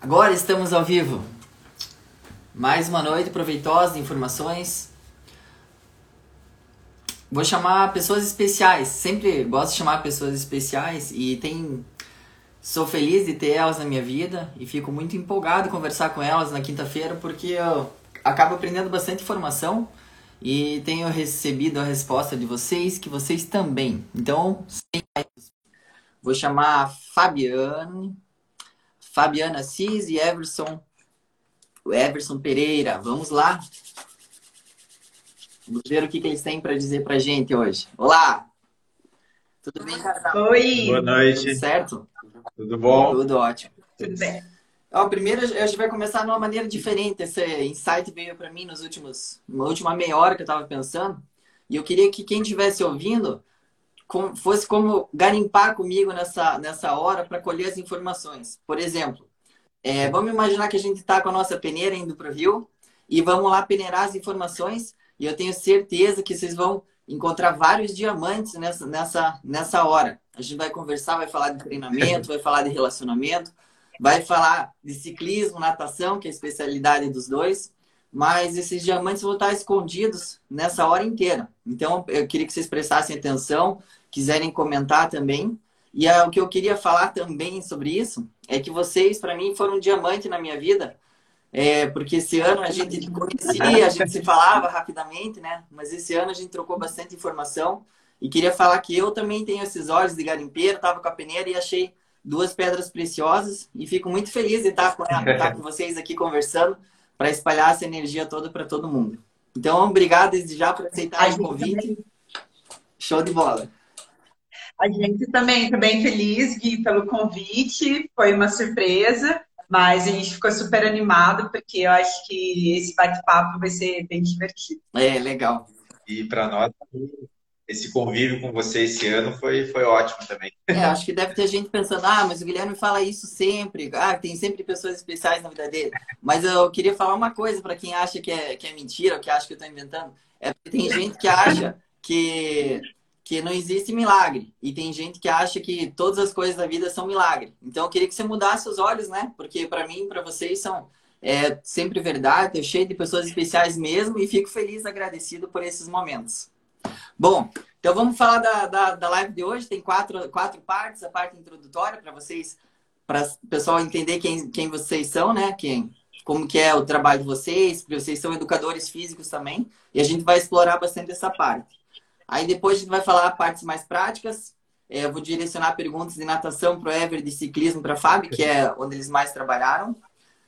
Agora estamos ao vivo. Mais uma noite proveitosa de informações. Vou chamar pessoas especiais. Sempre gosto de chamar pessoas especiais e tem sou feliz de ter elas na minha vida e fico muito empolgado em conversar com elas na quinta-feira porque eu acabo aprendendo bastante informação e tenho recebido a resposta de vocês que vocês também. Então, vou chamar Fabiane Fabiana Cis e Everson, Everson Pereira. Vamos lá? Vamos ver o que, que eles têm para dizer para gente hoje. Olá! Tudo bem, Carol? Oi! Boa noite. Tudo certo? Tudo bom? Tudo ótimo. Tudo bem. Ó, primeiro, a gente vai começar de uma maneira diferente. Esse insight veio para mim nos últimos, na última meia hora que eu estava pensando. E eu queria que quem estivesse ouvindo com, fosse como garimpar comigo nessa, nessa hora para colher as informações. Por exemplo, é, vamos imaginar que a gente está com a nossa peneira indo para o rio e vamos lá peneirar as informações e eu tenho certeza que vocês vão encontrar vários diamantes nessa, nessa, nessa hora. A gente vai conversar, vai falar de treinamento, vai falar de relacionamento, vai falar de ciclismo, natação, que é a especialidade dos dois, mas esses diamantes vão estar escondidos nessa hora inteira. Então, eu queria que vocês prestassem atenção, quiserem comentar também. E é, o que eu queria falar também sobre isso é que vocês, para mim, foram um diamante na minha vida. É, porque esse ano a gente conhecia, a gente se falava rapidamente, né? Mas esse ano a gente trocou bastante informação. E queria falar que eu também tenho esses olhos de garimpeiro, estava com a peneira e achei duas pedras preciosas. E fico muito feliz de estar com, estar com vocês aqui conversando para espalhar essa energia toda para todo mundo. Então, obrigado desde já por aceitar o convite. Show de bola. A gente também está bem feliz, Gui, pelo convite. Foi uma surpresa, mas a gente ficou super animado porque eu acho que esse bate-papo vai ser bem divertido. É, legal. E para nós, esse convívio com você esse ano foi, foi ótimo também. É, acho que deve ter gente pensando, ah, mas o Guilherme fala isso sempre, ah, tem sempre pessoas especiais na vida dele. Mas eu queria falar uma coisa para quem acha que é, que é mentira, ou que acha que eu estou inventando. É porque tem gente que acha que que não existe milagre. E tem gente que acha que todas as coisas da vida são milagre. Então eu queria que você mudasse os olhos, né? Porque para mim, para vocês são é, sempre verdade, eu cheio de pessoas especiais mesmo e fico feliz, agradecido por esses momentos. Bom, então vamos falar da, da, da live de hoje. Tem quatro, quatro partes. A parte introdutória para vocês, para o pessoal entender quem, quem vocês são, né? Quem, como que é o trabalho de vocês, porque vocês são educadores físicos também. E a gente vai explorar bastante essa parte. Aí depois a gente vai falar partes mais práticas. É, eu vou direcionar perguntas de natação para o Ever, de ciclismo para a Fábio, que é onde eles mais trabalharam.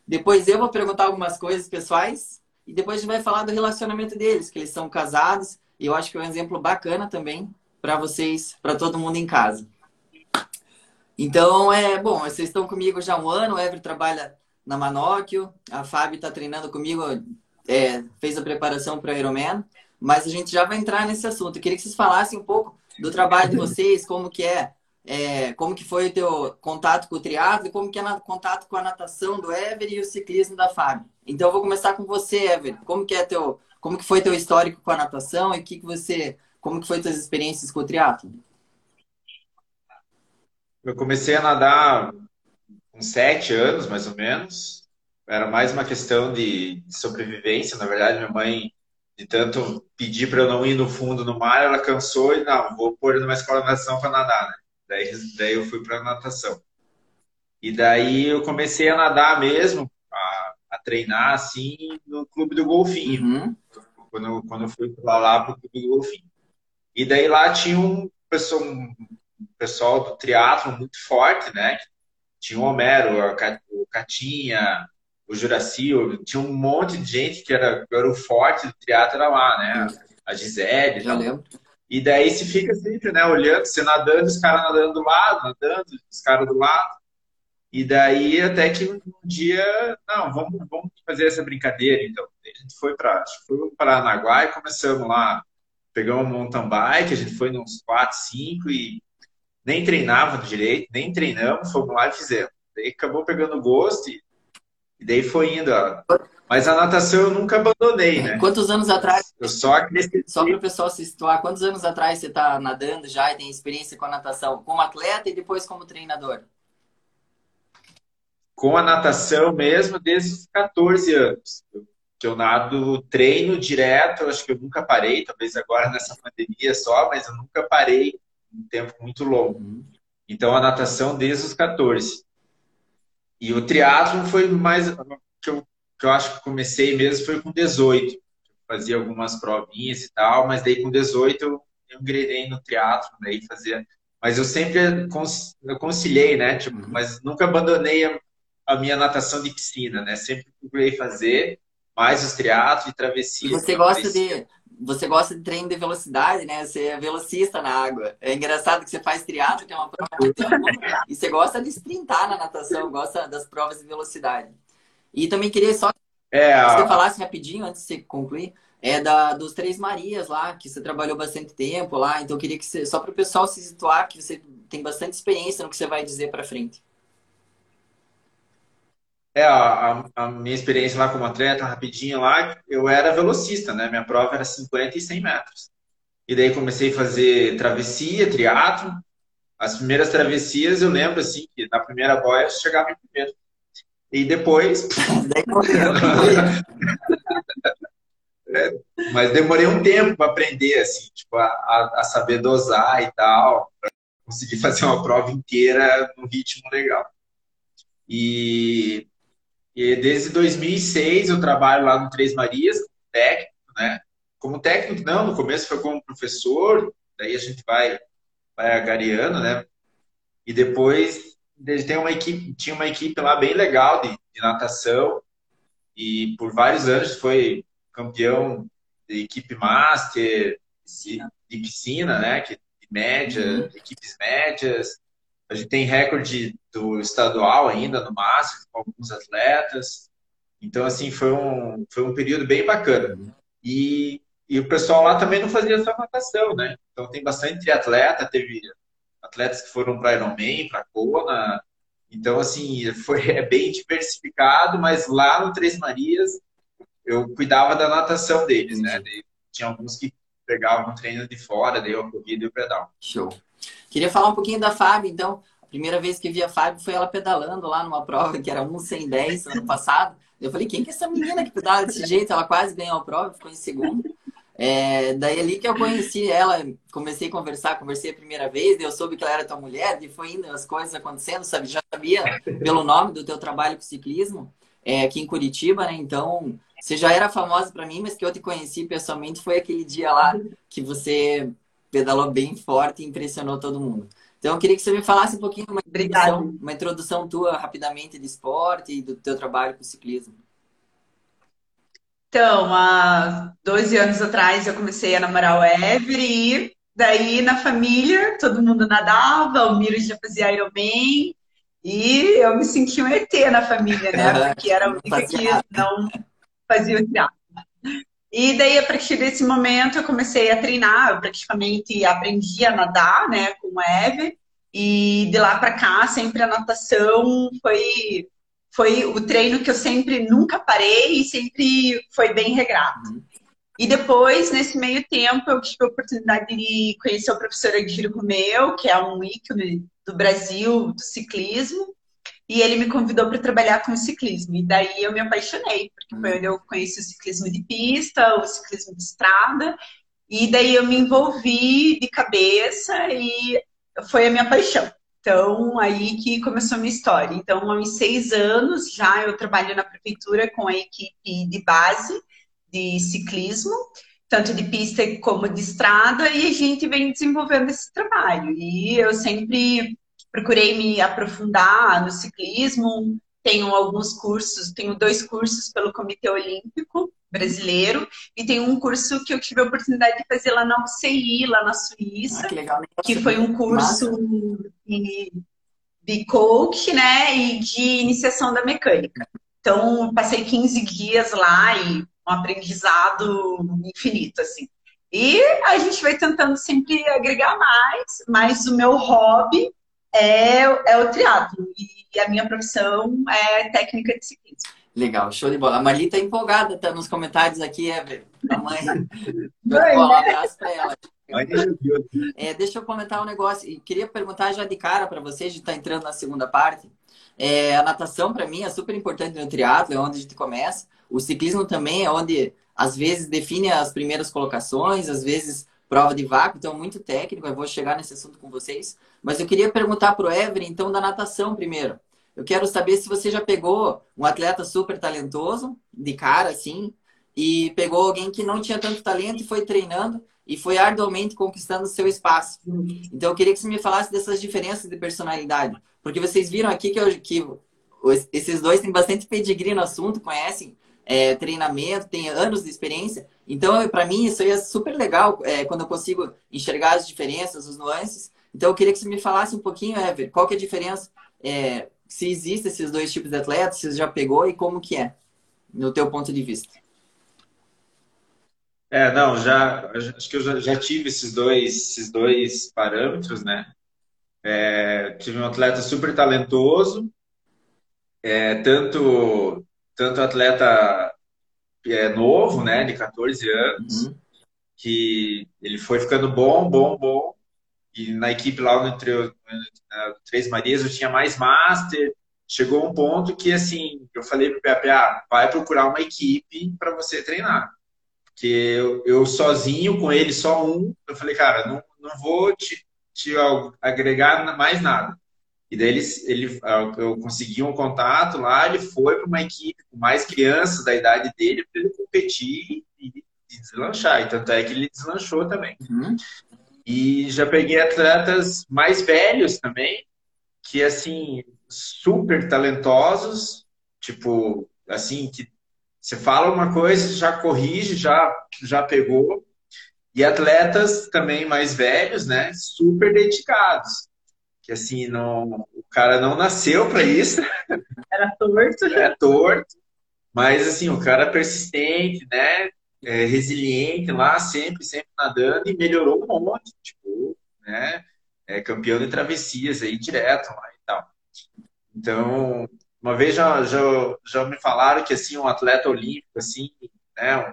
Depois eu vou perguntar algumas coisas pessoais. E depois a gente vai falar do relacionamento deles, que eles são casados. E eu acho que é um exemplo bacana também para vocês, para todo mundo em casa. Então, é bom, vocês estão comigo já há um ano. O Ever trabalha na Manóquio. A Fábio está treinando comigo, é, fez a preparação para o Ironman. Mas a gente já vai entrar nesse assunto. Eu queria que vocês falassem um pouco do trabalho de vocês, como que é, é como que foi o teu contato com o triatlo e como que é o contato com a natação do Ever e o ciclismo da Fábio. Então eu vou começar com você, Ever. Como que é teu, como que foi teu histórico com a natação e que que você, como que foi tuas experiências com o triatlo? Eu comecei a nadar com sete anos, mais ou menos. Era mais uma questão de sobrevivência. Na verdade, minha mãe de tanto pedir para eu não ir no fundo no mar, ela cansou e não, vou pôr numa escola de natação para nadar, né? Daí, daí eu fui para natação. E daí eu comecei a nadar mesmo, a, a treinar assim no clube do golfinho. Uhum. Quando, quando eu fui lá, lá para o clube do golfinho. E daí lá tinha um pessoal, um pessoal do triatlo muito forte, né? Tinha o Homero, o Catinha, o Juraci, tinha um monte de gente que era, era o forte do teatro era lá, né? A Gisele. Já lembro. E daí se fica sempre, né, olhando, você nadando, os caras nadando do lado, nadando, os caras do lado. E daí até que um dia, não, vamos, vamos fazer essa brincadeira, então. A gente foi para Paranaguá e começamos lá. Pegamos um mountain bike, a gente foi uns 4, 5 e nem treinava direito, nem treinamos, fomos lá e fizemos. Daí acabou pegando gosto e e daí foi indo. Ó. Mas a natação eu nunca abandonei, né? Quantos anos atrás? Eu só acrescentei. Só para o pessoal se situar, quantos anos atrás você está nadando já e tem experiência com a natação? Como atleta e depois como treinador? com a natação mesmo desde os 14 anos. que eu nado treino direto, acho que eu nunca parei, talvez agora nessa pandemia só, mas eu nunca parei um tempo muito longo. Uhum. Então a natação desde os 14. E o triatlo foi mais que eu, que eu acho que comecei mesmo foi com 18. fazia algumas provinhas e tal, mas daí com 18 eu, eu engrenei no triatlo, daí fazia mas eu sempre conciliei, né? Tipo, uhum. mas nunca abandonei a, a, minha natação de piscina, né? Sempre procurei fazer mais os triatlos e travessias. Você gosta de você gosta de treino de velocidade, né? Você é velocista na água. É engraçado que você faz triatlo, que é uma prova muito e você gosta de sprintar na natação, gosta das provas de velocidade. E também queria só é, que você falasse rapidinho antes de você concluir é da dos Três Marias lá, que você trabalhou bastante tempo lá. Então queria que você, só para o pessoal se situar, que você tem bastante experiência no que você vai dizer para frente. É, a, a, minha experiência lá como atleta, rapidinho lá, eu era velocista, né? Minha prova era 50 e 100 metros. E daí comecei a fazer travessia, triatlo. As primeiras travessias eu lembro, assim, que na primeira boia eu chegava em primeiro. E depois... É, mas demorei um tempo para aprender, assim, tipo, a, a, saber dosar e tal, para conseguir fazer uma prova inteira num ritmo legal. E, e, desde 2006 eu trabalho lá no Três Marias, como técnico, né? Como técnico, não, no começo foi como professor, daí a gente vai, vai agariando, né? E depois tem uma equipe, tinha uma equipe lá bem legal de, de natação, e por vários anos foi campeão de equipe master, piscina. de piscina, né? Que, de média, uhum. equipes médias. A gente tem recorde do estadual ainda no master, com alguns atletas. Então, assim, foi um, foi um período bem bacana. E, e o pessoal lá também não fazia só natação, né? Então, tem bastante triatleta, teve atletas que foram para Ironman, para Kona. Então, assim, foi, é bem diversificado, mas lá no Três Marias eu cuidava da natação deles, né? tinha alguns que pegavam treino de fora, daí eu corrida e o pedal. Show. Queria falar um pouquinho da Fábio, então. A primeira vez que vi a Fábio foi ela pedalando lá numa prova que era 110 ano passado. Eu falei, quem que é essa menina que pedala desse jeito? Ela quase ganhou a prova, ficou em segundo. É, daí ali que eu conheci ela, comecei a conversar, conversei a primeira vez, eu soube que ela era tua mulher, e foi indo as coisas acontecendo, sabe? Já sabia pelo nome do teu trabalho com ciclismo, é, aqui em Curitiba, né? Então, você já era famosa para mim, mas que eu te conheci pessoalmente foi aquele dia lá que você pedalou bem forte e impressionou todo mundo. Então, eu queria que você me falasse um pouquinho, uma introdução, uma introdução tua rapidamente de esporte e do teu trabalho com ciclismo. Então, há 12 anos atrás eu comecei a namorar o Ever e daí na família todo mundo nadava, o Miro já fazia Ironman e eu me senti um ET na família, né? Porque era a única que não fazia o teatro. E daí, a partir desse momento, eu comecei a treinar. Eu praticamente aprendi a nadar, né, com o Eve. E de lá para cá, sempre a natação foi foi o treino que eu sempre nunca parei e sempre foi bem regrado. E depois, nesse meio tempo, eu tive a oportunidade de conhecer o professor Agir Romeu, que é um ícone do Brasil do ciclismo. E ele me convidou para trabalhar com ciclismo. E daí eu me apaixonei, porque foi onde eu conheci o ciclismo de pista, o ciclismo de estrada. E daí eu me envolvi de cabeça e foi a minha paixão. Então, aí que começou a minha história. Então, há uns seis anos já eu trabalho na prefeitura com a equipe de base de ciclismo, tanto de pista como de estrada, e a gente vem desenvolvendo esse trabalho. E eu sempre procurei me aprofundar no ciclismo. Tenho alguns cursos, tenho dois cursos pelo Comitê Olímpico Brasileiro e tenho um curso que eu tive a oportunidade de fazer lá na UCI, lá na Suíça, ah, que, legal, que foi um curso de, de coach, né, e de iniciação da mecânica. Então, passei 15 dias lá e um aprendizado infinito, assim. E a gente vai tentando sempre agregar mais, mas o meu hobby é, é o triatlo e a minha profissão é técnica de ciclismo. Legal, show de bola. A Marli tá empolgada, tá nos comentários aqui, é, a mãe. Mãe, um abraço para ela. É, deixa eu comentar um negócio. E queria perguntar já de cara para vocês, de estar tá entrando na segunda parte. É, a natação, para mim, é super importante no triatlo, é onde a gente começa. O ciclismo também é onde, às vezes, define as primeiras colocações, às vezes, prova de vácuo, então, muito técnico. Eu vou chegar nesse assunto com vocês. Mas eu queria perguntar para o Ever, então, da natação primeiro. Eu quero saber se você já pegou um atleta super talentoso, de cara, assim, e pegou alguém que não tinha tanto talento e foi treinando e foi arduamente conquistando seu espaço. Então eu queria que você me falasse dessas diferenças de personalidade, porque vocês viram aqui que, eu, que esses dois têm bastante pedigree no assunto, conhecem é, treinamento, têm anos de experiência. Então, para mim, isso aí é super legal é, quando eu consigo enxergar as diferenças, os nuances. Então, eu queria que você me falasse um pouquinho, Ever, qual que é a diferença, é, se existem esses dois tipos de atletas, se você já pegou e como que é, no teu ponto de vista. É, não, já acho que eu já, já tive esses dois, esses dois parâmetros, né? É, tive um atleta super talentoso, é, tanto tanto atleta é, novo, né, de 14 anos, uhum. que ele foi ficando bom, bom, bom, e na equipe lá no, Três Marias eu tinha mais master, chegou um ponto que assim eu falei para o PPA, vai procurar uma equipe para você treinar que eu, eu, sozinho com ele, só um, eu falei, cara, não, não vou te, te agregar mais nada. E daí ele, ele, eu consegui um contato lá, ele foi para uma equipe com mais crianças da idade dele para ele competir e, e, deslanchar. E tanto é que ele deslanchou também. Uhum. E já peguei atletas mais velhos também, que assim, super talentosos, tipo, assim, que você fala uma coisa, já corrige, já, já pegou. E atletas também mais velhos, né? Super dedicados. Que assim, não, o cara não nasceu para isso. Era torto. É torto. Mas assim, o cara persistente, né? É resiliente lá, sempre, sempre nadando e melhorou um monte. Tipo, né? É campeão de travessias aí direto lá e tal. Então, uma vez já, já, já me falaram que assim um atleta olímpico, assim, né,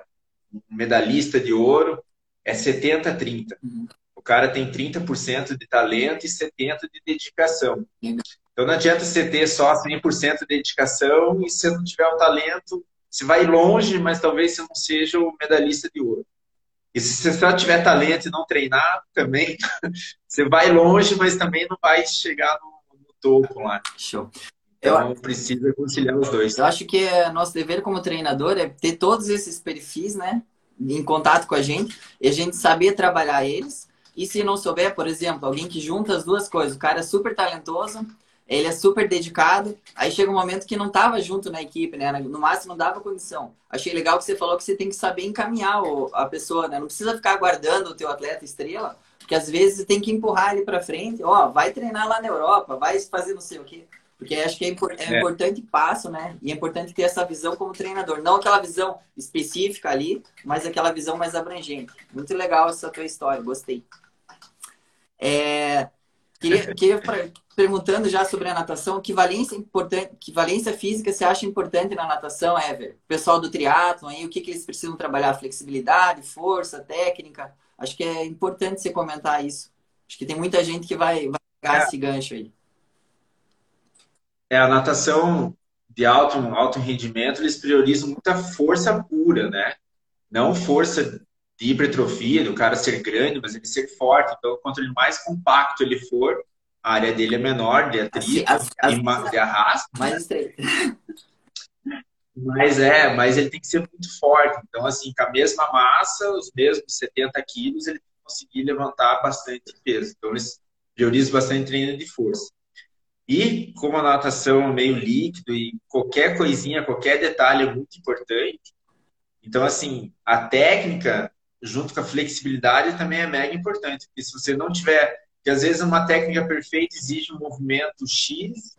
um medalhista de ouro, é 70-30. Uhum. O cara tem 30% de talento e 70% de dedicação. Então não adianta você ter só 100% de dedicação e se não tiver o talento, você vai longe, mas talvez você não seja o medalhista de ouro. E se você só tiver talento e não treinar, também você vai longe, mas também não vai chegar no, no topo lá. Show. Então, eu, precisa conciliar os dois. Eu acho que é nosso dever como treinador é ter todos esses perfis, né? Em contato com a gente e a gente saber trabalhar eles. E se não souber, por exemplo, alguém que junta as duas coisas, o cara é super talentoso, ele é super dedicado, aí chega um momento que não estava junto na equipe, né? No máximo não dava condição. Achei legal que você falou que você tem que saber encaminhar a pessoa, né? Não precisa ficar aguardando o teu atleta estrela, porque às vezes você tem que empurrar ele para frente. Ó, vai treinar lá na Europa, vai fazer não sei o quê. Porque acho que é, impor é, é, importante passo, né? E é importante ter essa visão como treinador. Não aquela visão específica ali, mas aquela visão mais abrangente. Muito legal essa tua história, gostei. É, queria, queria perguntando já sobre a natação, que valência importante, que valência física você acha importante na natação, Ever? pessoal do triatlo aí, o que, que eles precisam trabalhar? Flexibilidade, força, técnica? Acho que é importante você comentar isso. Acho que tem muita gente que vai, vai pegar é. esse gancho aí é a natação de alto, alto rendimento, eles priorizam muita força pura, né? Não força de hipertrofia, do cara ser grande, mas ele ser forte. Então, quanto mais compacto ele for, a área dele é menor de atrito as, as, e de arrasto. Mais estreito. Mas é, mas ele tem que ser muito forte. Então, assim, com a mesma massa, os mesmos 70 quilos, ele tem que conseguir levantar bastante peso. Então, eles priorizam bastante treino de força. E como a natação é meio líquido e qualquer coisinha, qualquer detalhe é muito importante, então, assim, a técnica junto com a flexibilidade também é mega importante, porque se você não tiver, que às vezes uma técnica perfeita exige um movimento X,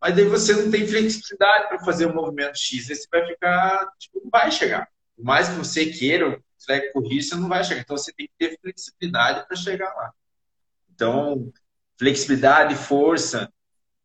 mas daí você não tem flexibilidade para fazer o um movimento X, aí você vai ficar, tipo, não vai chegar. Por mais que você queira, você vai correr, você não vai chegar. Então você tem que ter flexibilidade para chegar lá. Então, flexibilidade, força,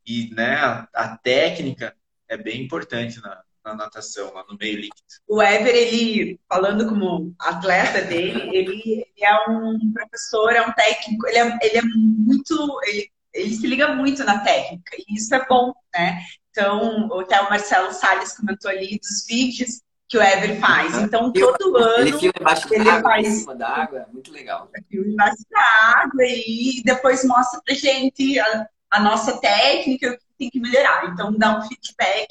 e né, a, técnica é bem importante na, na natação, lá no meio líquido. O Ever, ele, falando como atleta dele, ele, ele, é um professor, é um técnico, ele é, ele é muito. Ele, ele se liga muito na técnica, e isso é bom, né? Então, até o Marcelo Salles comentou ali dos vídeos que o Ever faz. Então, todo ano. Ele filma embaixo da água, faz... em cima da água, muito legal. Filma embaixo da água e depois mostra pra gente a, a nossa técnica, o que tem que melhorar. Então, dá um feedback.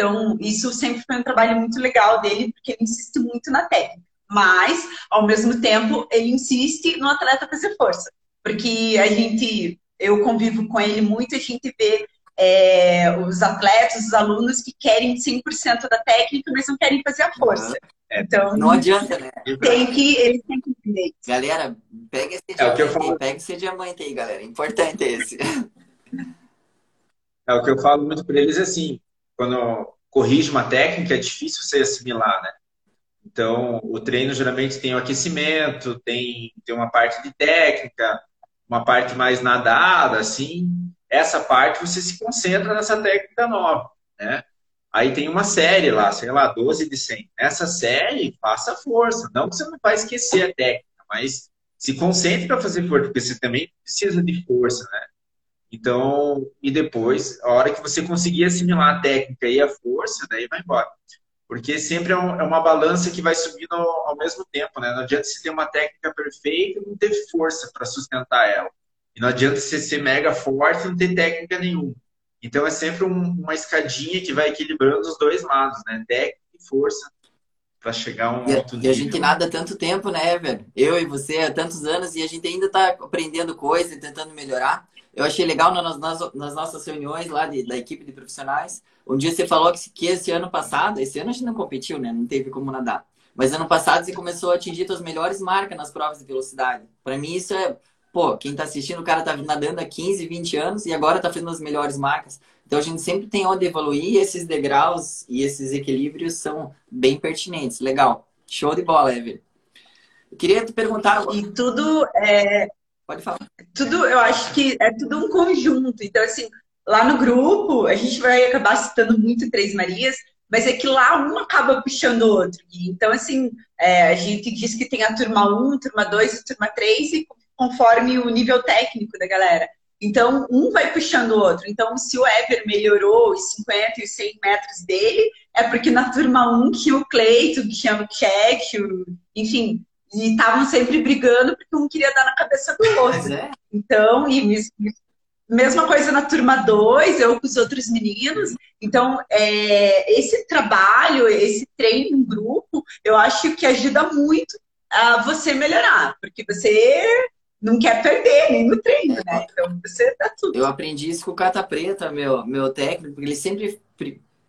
Então, isso sempre foi um trabalho muito legal dele, porque ele insiste muito na técnica. Mas, ao mesmo tempo, ele insiste no atleta fazer força. Porque a gente, eu convivo com ele muito, a gente vê é, os atletas, os alunos que querem 100% da técnica, mas não querem fazer a força. É, então, não adianta, né? Tem que, eles têm que entender. Galera, pega esse é diamante aí, pega esse diamante aí, galera. Importante esse. É o que eu falo muito para eles assim, quando corrige uma técnica, é difícil você assimilar, né? Então, o treino geralmente tem o aquecimento, tem, tem uma parte de técnica, uma parte mais nadada, assim. Essa parte você se concentra nessa técnica nova, né? Aí tem uma série lá, sei lá, 12 de 100. Nessa série, faça força. Não que você não vai esquecer a técnica, mas se concentre para fazer força, porque você também precisa de força, né? Então, e depois, a hora que você conseguir assimilar a técnica e a força, daí vai embora. Porque sempre é, um, é uma balança que vai subindo ao, ao, mesmo tempo, né? Não adianta você ter uma técnica perfeita e não ter força para sustentar ela. E não adianta você ser mega forte e não ter técnica nenhuma. Então é sempre um, uma escadinha que vai equilibrando os dois lados, né? Técnica e força para chegar a um e, alto nível. E a gente nada há tanto tempo, né, velho? Eu e você há tantos anos e a gente ainda está aprendendo coisas e tentando melhorar. Eu achei legal nas, nas, nas nossas reuniões lá de, da equipe de profissionais. Um dia você falou que, que esse ano passado, esse ano a gente não competiu, né? Não teve como nadar. Mas ano passado você começou a atingir suas melhores marcas nas provas de velocidade. Para mim isso é, pô, quem tá assistindo, o cara tá nadando há 15, 20 anos e agora tá fazendo as melhores marcas. Então a gente sempre tem onde evoluir e esses degraus e esses equilíbrios são bem pertinentes. Legal. Show de bola, Evelyn. Eu queria te perguntar. E tudo é, Pode falar. Tudo, eu acho que é tudo um conjunto. Então, assim, lá no grupo, a gente vai acabar citando muito Três Marias, mas é que lá um acaba puxando o outro. Então, assim, é, a gente diz que tem a turma 1, turma 2 e turma 3, e conforme o nível técnico da galera. Então, um vai puxando o outro. Então, se o Ever melhorou os 50 e os 100 metros dele, é porque na turma 1 tinha o Cleito, tinha o Check, enfim, e estavam sempre brigando porque um queria dar na cabeça do outro. É. Então, e mesma coisa na turma 2, eu com os outros meninos. Então, é, esse trabalho, esse treino em grupo, eu acho que ajuda muito a você melhorar, porque você não quer perder nem no treino, né? Então, você dá tudo. Eu aprendi isso com o Cata Preta, meu, meu técnico, porque ele sempre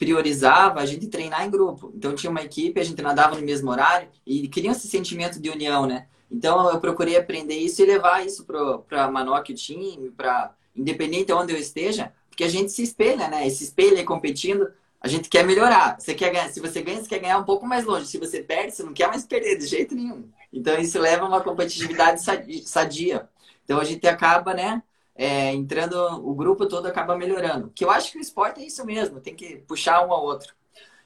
priorizava a gente treinar em grupo. Então tinha uma equipe, a gente nadava no mesmo horário e queria esse sentimento de união, né? Então eu procurei aprender isso e levar isso para Manoc, o time, para independente de onde eu esteja, porque a gente se espelha, né? E se espelha competindo, a gente quer melhorar. Você quer ganhar, se você ganha, você quer ganhar um pouco mais longe. Se você perde, você não quer mais perder de jeito nenhum. Então isso leva a uma competitividade sadia. Então a gente acaba, né, é, entrando, o grupo todo acaba melhorando. Que eu acho que o esporte é isso mesmo, tem que puxar um ao outro.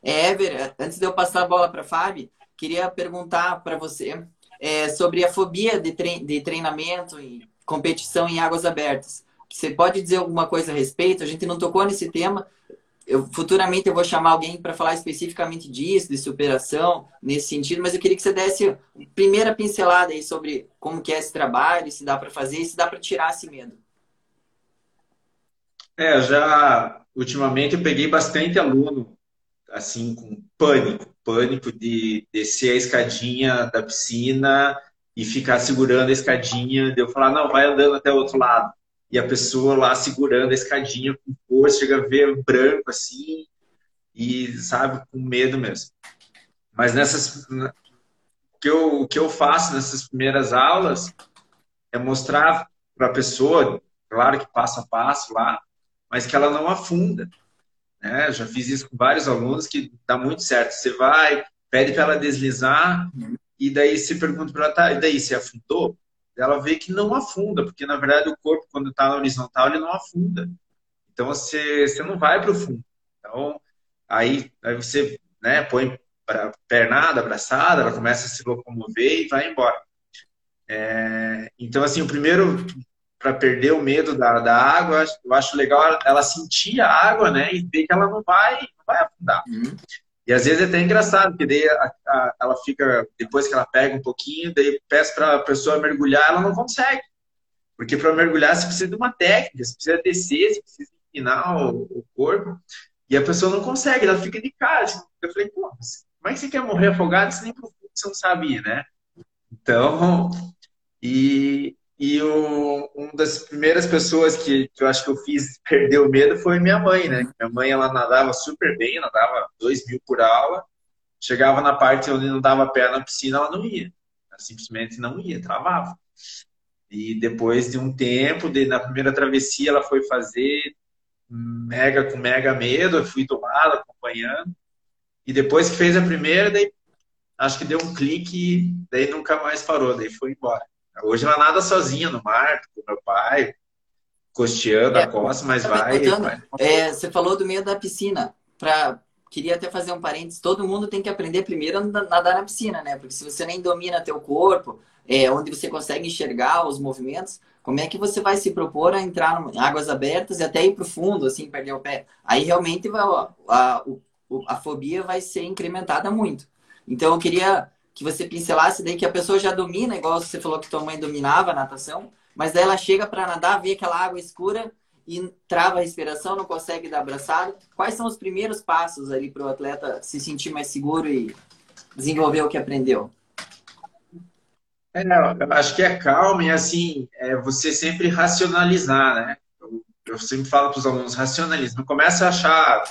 É, Ever, antes de eu passar a bola para a Fábio, queria perguntar para você é, sobre a fobia de, de treinamento e competição em águas abertas. Você pode dizer alguma coisa a respeito? A gente não tocou nesse tema. Eu, futuramente eu vou chamar alguém para falar especificamente disso, de superação, nesse sentido, mas eu queria que você desse a primeira pincelada aí sobre como que é esse trabalho, se dá para fazer e se dá para tirar esse medo. É, já ultimamente eu peguei bastante aluno assim com pânico, pânico de descer a escadinha da piscina e ficar segurando a escadinha, de eu falar não, vai andando até o outro lado. E a pessoa lá segurando a escadinha com força, chega a ver branco assim e sabe, com medo mesmo. Mas nessas que eu, o que eu faço nessas primeiras aulas é mostrar para a pessoa, claro que passo a passo lá, mas que ela não afunda. Né? Já fiz isso com vários alunos que dá muito certo. Você vai, pede para ela deslizar e daí se pergunta para ela, tá, e daí você afundou? Ela vê que não afunda, porque na verdade o corpo quando está na horizontal ele não afunda. Então você, você não vai para o fundo. Então aí, aí você né, põe pernada, abraçada, ela começa a se locomover e vai embora. É, então assim o primeiro para perder o medo da, da água, eu acho legal ela sentir a água, né? E ver que ela não vai, não vai afundar. Uhum. E às vezes é até engraçado, porque daí a, a, ela fica, depois que ela pega um pouquinho, daí peço para a pessoa mergulhar, ela não consegue. Porque para mergulhar você precisa de uma técnica, você precisa descer, você precisa empinar o, o, corpo, e a pessoa não consegue, ela fica de cara. Eu falei, pô, como é que você quer morrer afogado se nem pro fundo você não sabia, né? Então, e, e o, uma das primeiras pessoas que, que eu acho que eu fiz perder o medo foi minha mãe, né? Minha mãe, ela nadava super bem, nadava dois mil por aula. Chegava na parte onde não dava pé na piscina, ela não ia. Ela simplesmente não ia, travava. E depois de um tempo, de, na primeira travessia, ela foi fazer mega com mega medo, eu fui tomada, acompanhando. E depois que fez a primeira, daí acho que deu um clique, daí nunca mais parou, daí foi embora. Hoje ela nada sozinha no mar, com meu pai, costeando é, a costa, mas vai, vai. É, você falou do meio da piscina. Pra, queria até fazer um parênteses. Todo mundo tem que aprender primeiro a nadar na piscina, né? Porque se você nem domina teu corpo, é, onde você consegue enxergar os movimentos, como é que você vai se propor a entrar em águas abertas e até ir para o fundo, assim, perder o pé? Aí realmente vai, a, a, a fobia vai ser incrementada muito. Então eu queria que você pincelasse daí que a pessoa já domina, igual você falou que tua mãe dominava a natação, mas daí ela chega para nadar, vê aquela água escura e trava a respiração, não consegue dar abraçado. Quais são os primeiros passos ali para o atleta se sentir mais seguro e desenvolver o que aprendeu? É, eu acho que é calma e assim, é você sempre racionalizar, né? Eu, eu sempre falo para os alunos, racionaliza. Não começa a achar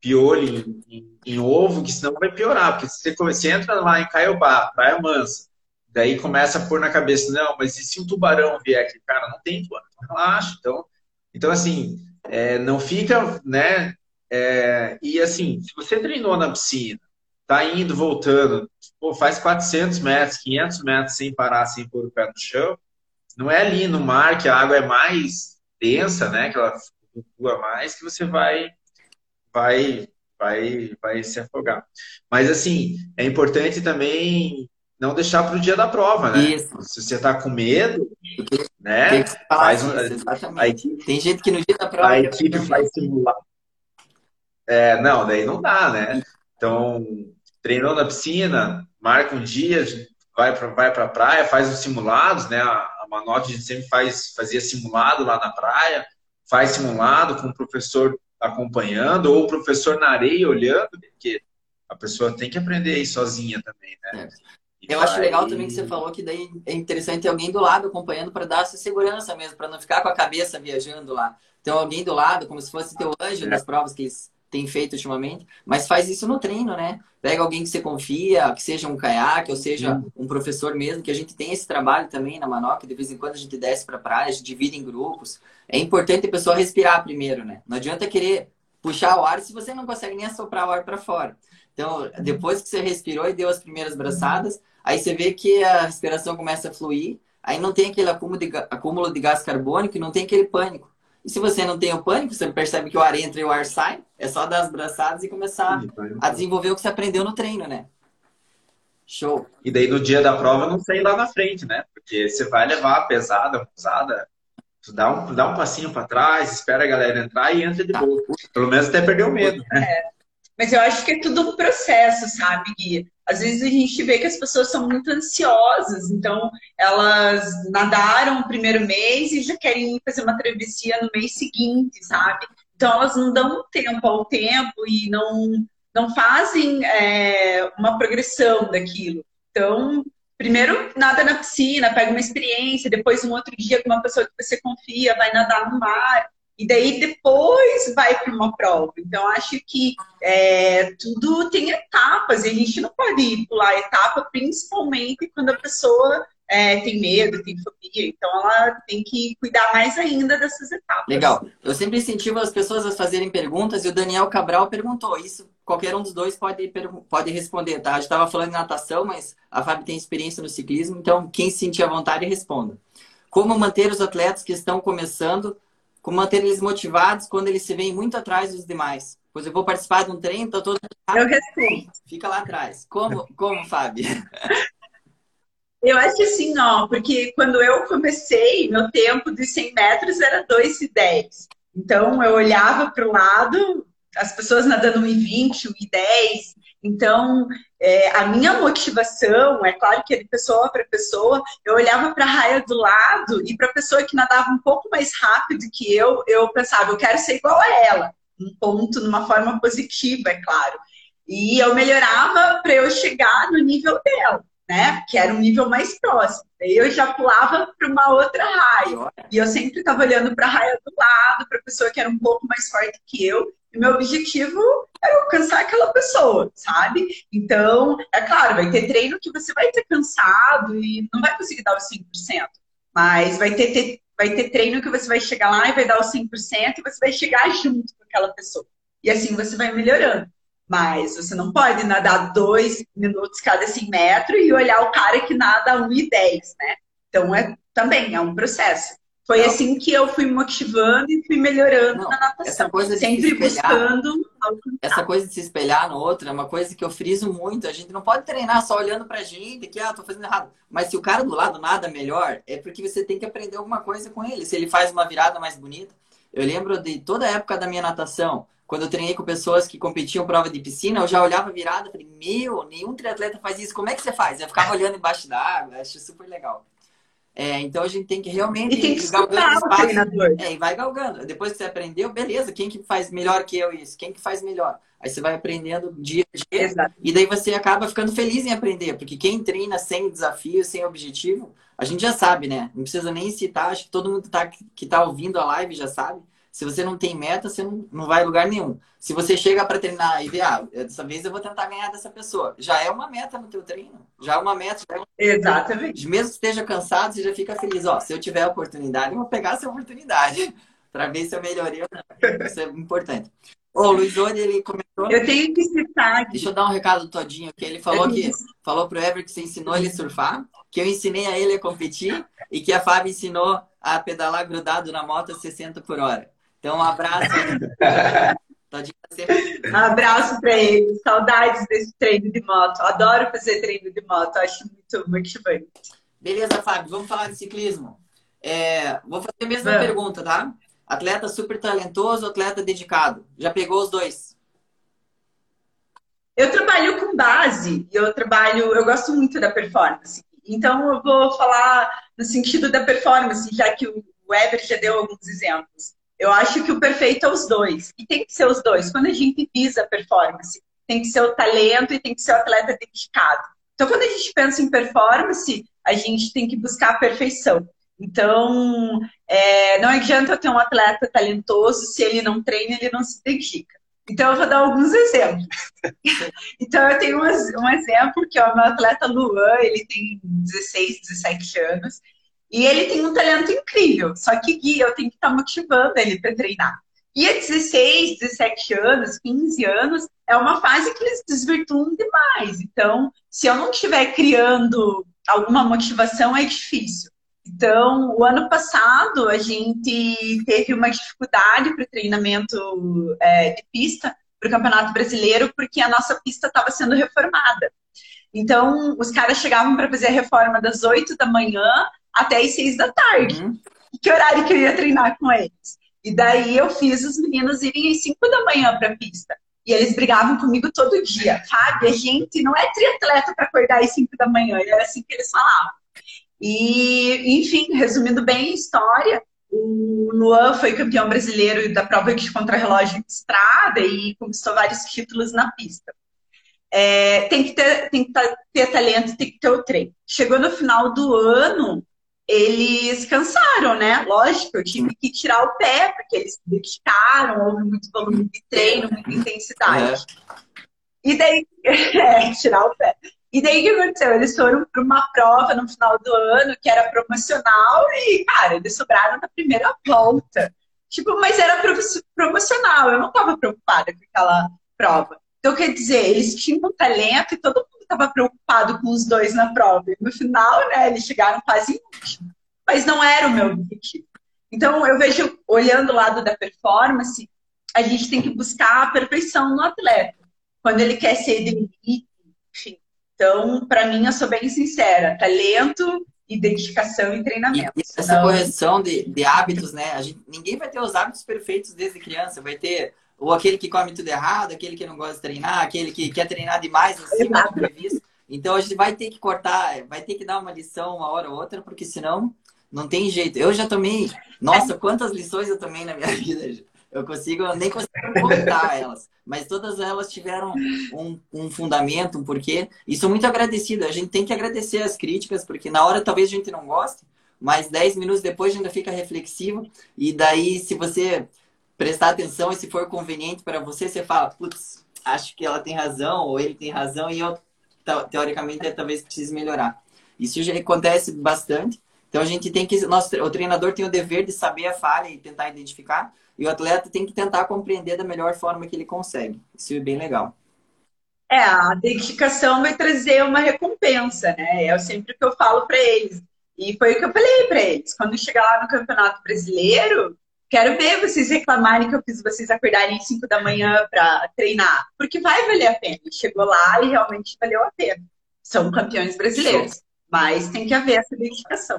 piolho em, em, em, ovo, que senão vai piorar, porque se você, você entra lá em Caiobá, Praia Mansa, daí começa a pôr na cabeça, não, mas e se um tubarão vier aqui? Cara, não tem tubarão, relaxa. Então, então assim, é, não fica, né? É, e assim, se você treinou na piscina, tá indo, voltando, pô, faz 400 metros, 500 metros sem parar, sem pôr o pé no chão, não é ali no mar que a água é mais densa, né? Que ela flutua mais, que você vai vai, vai, vai se afogar. Mas, assim, é importante também não deixar para o dia da prova, né? Isso. Se você está com medo, né? Faz um, a equipe, Tem gente que no dia da prova... A equipe faz simular. É, não, daí não dá, né? Então, treinou na piscina, marca um dia, vai para vai a praia, faz os simulados, né? A, a Manote a gente sempre faz, fazia simulado lá na praia, faz simulado com o professor acompanhando, ou o professor na areia olhando, porque a pessoa tem que aprender aí sozinha também, né? É. Eu acho legal também que você falou que daí é interessante ter alguém do lado acompanhando para dar essa segurança mesmo, para não ficar com a cabeça viajando lá. Então, alguém do lado, como se fosse teu anjo é. das provas que eles têm feito ultimamente, mas faz isso no treino, né? Pega alguém que você confia, que seja um caiaque, ou seja um professor mesmo, que a gente tem esse trabalho também na Manoca, de vez em quando a gente desce para a praia, a gente divide em grupos. É importante a pessoa respirar primeiro, né? Não adianta querer puxar o ar se você não consegue nem assoprar o ar para fora. Então, depois que você respirou e deu as primeiras braçadas, aí você vê que a respiração começa a fluir, aí não tem aquele acúmulo de, acúmulo de gás carbônico e não tem aquele pânico. E se você não tem o pânico, você percebe que o ar entra e o ar sai, é só dar as braçadas e começar a desenvolver o que você aprendeu no treino, né? Show. E daí no dia da prova não sair lá na frente, né? Porque você vai levar a pesada, a pesada, dá um, dá um passinho para trás, espera a galera entrar e entra de tá. boa. Pelo menos até perder o medo, né? É. Mas eu acho que é tudo um processo, sabe, Gui? Às vezes a gente vê que as pessoas são muito ansiosas, então elas nadaram o primeiro mês e já querem fazer uma travessia no mês seguinte, sabe? Então elas não dão tempo ao tempo e não, não fazem é, uma progressão daquilo. Então, primeiro nada na piscina, pega uma experiência, depois um outro dia com uma pessoa que você confia, vai nadar no mar. E daí depois vai para uma prova. Então, acho que é, tudo tem etapas e a gente não pode pular etapa, principalmente quando a pessoa é, tem medo, tem fobia. Então, ela tem que cuidar mais ainda dessas etapas. Legal. Eu sempre incentivo as pessoas a fazerem perguntas e o Daniel Cabral perguntou isso. Qualquer um dos dois pode, pode responder, tá? A gente estava falando de natação, mas a Fábio tem experiência no ciclismo, então quem se sentir à vontade responda. Como manter os atletas que estão começando como manter eles motivados quando eles se veem muito atrás dos demais. Pois eu vou participar de um treino, tô todo. Eu respondo. Fica lá atrás. Como, como Fábio? Eu acho assim, ó, porque quando eu comecei, meu tempo de 100 metros era 2,10. Então, eu olhava para o lado, as pessoas nadando 1,20, 1,10. Então, é, a minha motivação, é claro que é de pessoa para pessoa, eu olhava para a raia do lado e para a pessoa que nadava um pouco mais rápido que eu, eu pensava, eu quero ser igual a ela. Um ponto, numa forma positiva, é claro. E eu melhorava para eu chegar no nível dela né? Que era um nível mais próximo. Daí eu já pulava para uma outra raia. E eu sempre estava olhando para a raia do lado, para a pessoa que era um pouco mais forte que eu. E meu objetivo era alcançar aquela pessoa, sabe? Então, é claro, vai ter treino que você vai ter cansado e não vai conseguir dar os 100%. Mas vai ter, ter, vai ter treino que você vai chegar lá e vai dar os 100% e você vai chegar junto com aquela pessoa. E assim você vai melhorando. Mas você não pode nadar dois minutos cada 100 metros e olhar o cara que nada 1,10, né? Então, é, também é um processo. Foi assim que eu fui motivando e fui melhorando não, na natação. Essa coisa de sempre buscando. Essa coisa de se espelhar no outro é uma coisa que eu friso muito. A gente não pode treinar só olhando pra gente que, ah, tô fazendo errado. Mas se o cara do lado nada melhor, é porque você tem que aprender alguma coisa com ele. Se ele faz uma virada mais bonita. Eu lembro de toda a época da minha natação quando eu treinei com pessoas que competiam prova de piscina, eu já olhava virada e falei, meu, nenhum triatleta faz isso, como é que você faz? Eu ficava olhando embaixo d'água, acho super legal. É, então a gente tem que realmente e tem que galgando espaço. É, e vai galgando. Depois que você aprendeu, beleza, quem que faz melhor que eu isso? Quem que faz melhor? Aí você vai aprendendo dia a dia. Exato. E daí você acaba ficando feliz em aprender, porque quem treina sem desafio, sem objetivo, a gente já sabe, né? Não precisa nem citar, acho que todo mundo tá, que está ouvindo a live já sabe se você não tem meta, você não, não vai a lugar nenhum. Se você chega para treinar e vê, ah, dessa vez eu vou tentar ganhar dessa pessoa, já é uma meta no teu treino. Já é uma meta. É uma... Exatamente. Mesmo que esteja cansado, você já fica feliz. Ó, se eu tiver a oportunidade, eu vou pegar essa oportunidade para ver se eu melhorei ou não. Isso é importante. O Luiz Ori, ele comentou. Eu tenho que citar. Deixa eu dar um recado todinho que ele falou que falou pro Ever que você ensinou ele a surfar, que eu ensinei a ele a competir e que a Fábio ensinou a pedalar grudado na moto a 60 por hora. Então, um abraço. um abraço para ele. Saudades desse treino de moto. Adoro fazer treino de moto. Acho muito motivante. Beleza, Fábio. Vamos falar de ciclismo. É, vou fazer a mesma Vamos. pergunta, tá? Atleta super talentoso, atleta dedicado. Já pegou os dois? Eu trabalho com base. Eu trabalho. Eu gosto muito da performance. Então, eu vou falar no sentido da performance, já que o Weber já deu alguns exemplos. Eu acho que o perfeito é os dois. E tem que ser os dois. Quando a gente visa a performance, tem que ser o talento e tem que ser o atleta dedicado. Então, quando a gente pensa em performance, a gente tem que buscar a perfeição. Então, é, não adianta eu ter um atleta talentoso se ele não treina, ele não se dedica. Então, eu vou dar alguns exemplos. então, eu tenho um, um exemplo que é o meu atleta Luan, ele tem 16, 17 anos. E ele tem um talento incrível, só que Gui, eu tenho que estar tá motivando ele para treinar. E a 16, 17 anos, 15 anos, é uma fase que eles desvirtuam demais. Então, se eu não estiver criando alguma motivação, é difícil. Então, o ano passado, a gente teve uma dificuldade para o treinamento é, de pista para o Campeonato Brasileiro, porque a nossa pista estava sendo reformada. Então, os caras chegavam para fazer a reforma das 8 da manhã até as seis da tarde. Uhum. Que horário que eu ia treinar com eles? E daí eu fiz os meninos irem às cinco da manhã para a pista. E eles brigavam comigo todo dia. Fábio, a gente não é triatleta para acordar às cinco da manhã. Era assim que eles falavam. E, enfim, resumindo bem a história, o Luan foi campeão brasileiro da prova de contrarrelógio de estrada e conquistou vários títulos na pista. É, tem que, ter, tem que ter talento, tem que ter o treino. Chegou no final do ano, eles cansaram, né? Lógico, eu tive que tirar o pé, porque eles se dedicaram, houve muito volume de treino, muita intensidade. É. E daí, é, tirar o pé. E daí o que aconteceu? Eles foram para uma prova no final do ano que era promocional e, cara, eles sobraram na primeira volta. Tipo, mas era promocional, eu não estava preocupada com aquela prova. Então, quer dizer, eles tinham talento e todo mundo estava preocupado com os dois na prova. E no final, né, eles chegaram quase em último. Mas não era o meu objetivo. Então, eu vejo, olhando o lado da performance, a gente tem que buscar a perfeição no atleta. Quando ele quer ser elite, enfim, Então, para mim, eu sou bem sincera: talento, dedicação e treinamento. E, essa Senão... correção de, de hábitos, né? A gente, ninguém vai ter os hábitos perfeitos desde criança. Vai ter ou aquele que come tudo errado, aquele que não gosta de treinar, aquele que quer treinar demais acima do previsto. Então a gente vai ter que cortar, vai ter que dar uma lição uma hora ou outra, porque senão não tem jeito. Eu já tomei, nossa, quantas lições eu tomei na minha vida. Eu consigo, eu nem consigo contar elas, mas todas elas tiveram um, um fundamento, um porquê. E sou muito agradecido. A gente tem que agradecer as críticas, porque na hora talvez a gente não goste, mas 10 minutos depois ainda fica reflexivo. E daí, se você prestar atenção e se for conveniente para você, você fala, putz, acho que ela tem razão, ou ele tem razão, e eu, teoricamente, talvez precise melhorar. Isso já acontece bastante. Então a gente tem que. Nosso, o treinador tem o dever de saber a falha e tentar identificar. E o atleta tem que tentar compreender da melhor forma que ele consegue. Isso é bem legal. É, a dedicação vai trazer uma recompensa, né? É sempre o que eu falo para eles. E foi o que eu falei para eles. Quando chegar lá no Campeonato Brasileiro, quero ver vocês reclamarem que eu fiz vocês acordarem às 5 da manhã para treinar. Porque vai valer a pena. Chegou lá e realmente valeu a pena. São campeões brasileiros. Show. Mas tem que haver essa dedicação.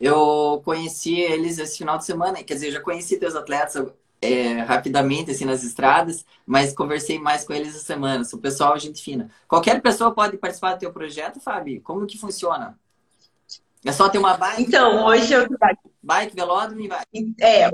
Eu conheci eles esse final de semana, quer dizer, já conheci teus atletas é, rapidamente, assim, nas estradas, mas conversei mais com eles essa semana. O pessoal, gente fina. Qualquer pessoa pode participar do teu projeto, Fábio? Como que funciona? É só ter uma bike? Então, hoje eu. Bike, velódromo e bike. É,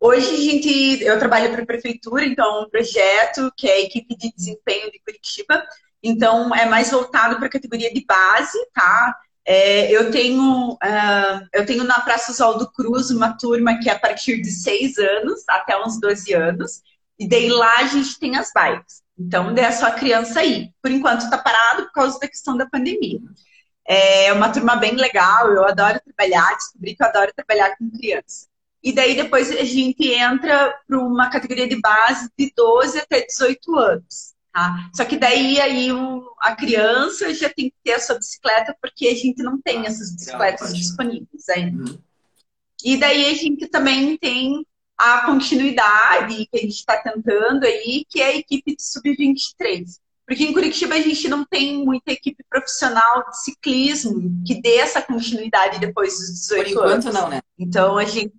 hoje a gente, eu trabalho para a prefeitura, então um projeto que é a equipe de desempenho de Curitiba, então é mais voltado para a categoria de base, tá? É, eu tenho uh, eu tenho na Praça Oswaldo Cruz uma turma que é a partir de 6 anos até uns 12 anos, e daí lá a gente tem as bikes. Então, é só a criança aí. Por enquanto está parado por causa da questão da pandemia. É uma turma bem legal, eu adoro trabalhar, descobri que eu adoro trabalhar com criança. E daí depois a gente entra para uma categoria de base de 12 até 18 anos. Tá? Só que daí aí o, a criança já tem que ter a sua bicicleta, porque a gente não tem ah, essas bicicletas disponíveis ainda. Uhum. E daí a gente também tem a continuidade que a gente está tentando aí, que é a equipe de sub-23. Porque em Curitiba a gente não tem muita equipe profissional de ciclismo que dê essa continuidade depois dos 18 anos. Por enquanto anos. não, né? Então a gente.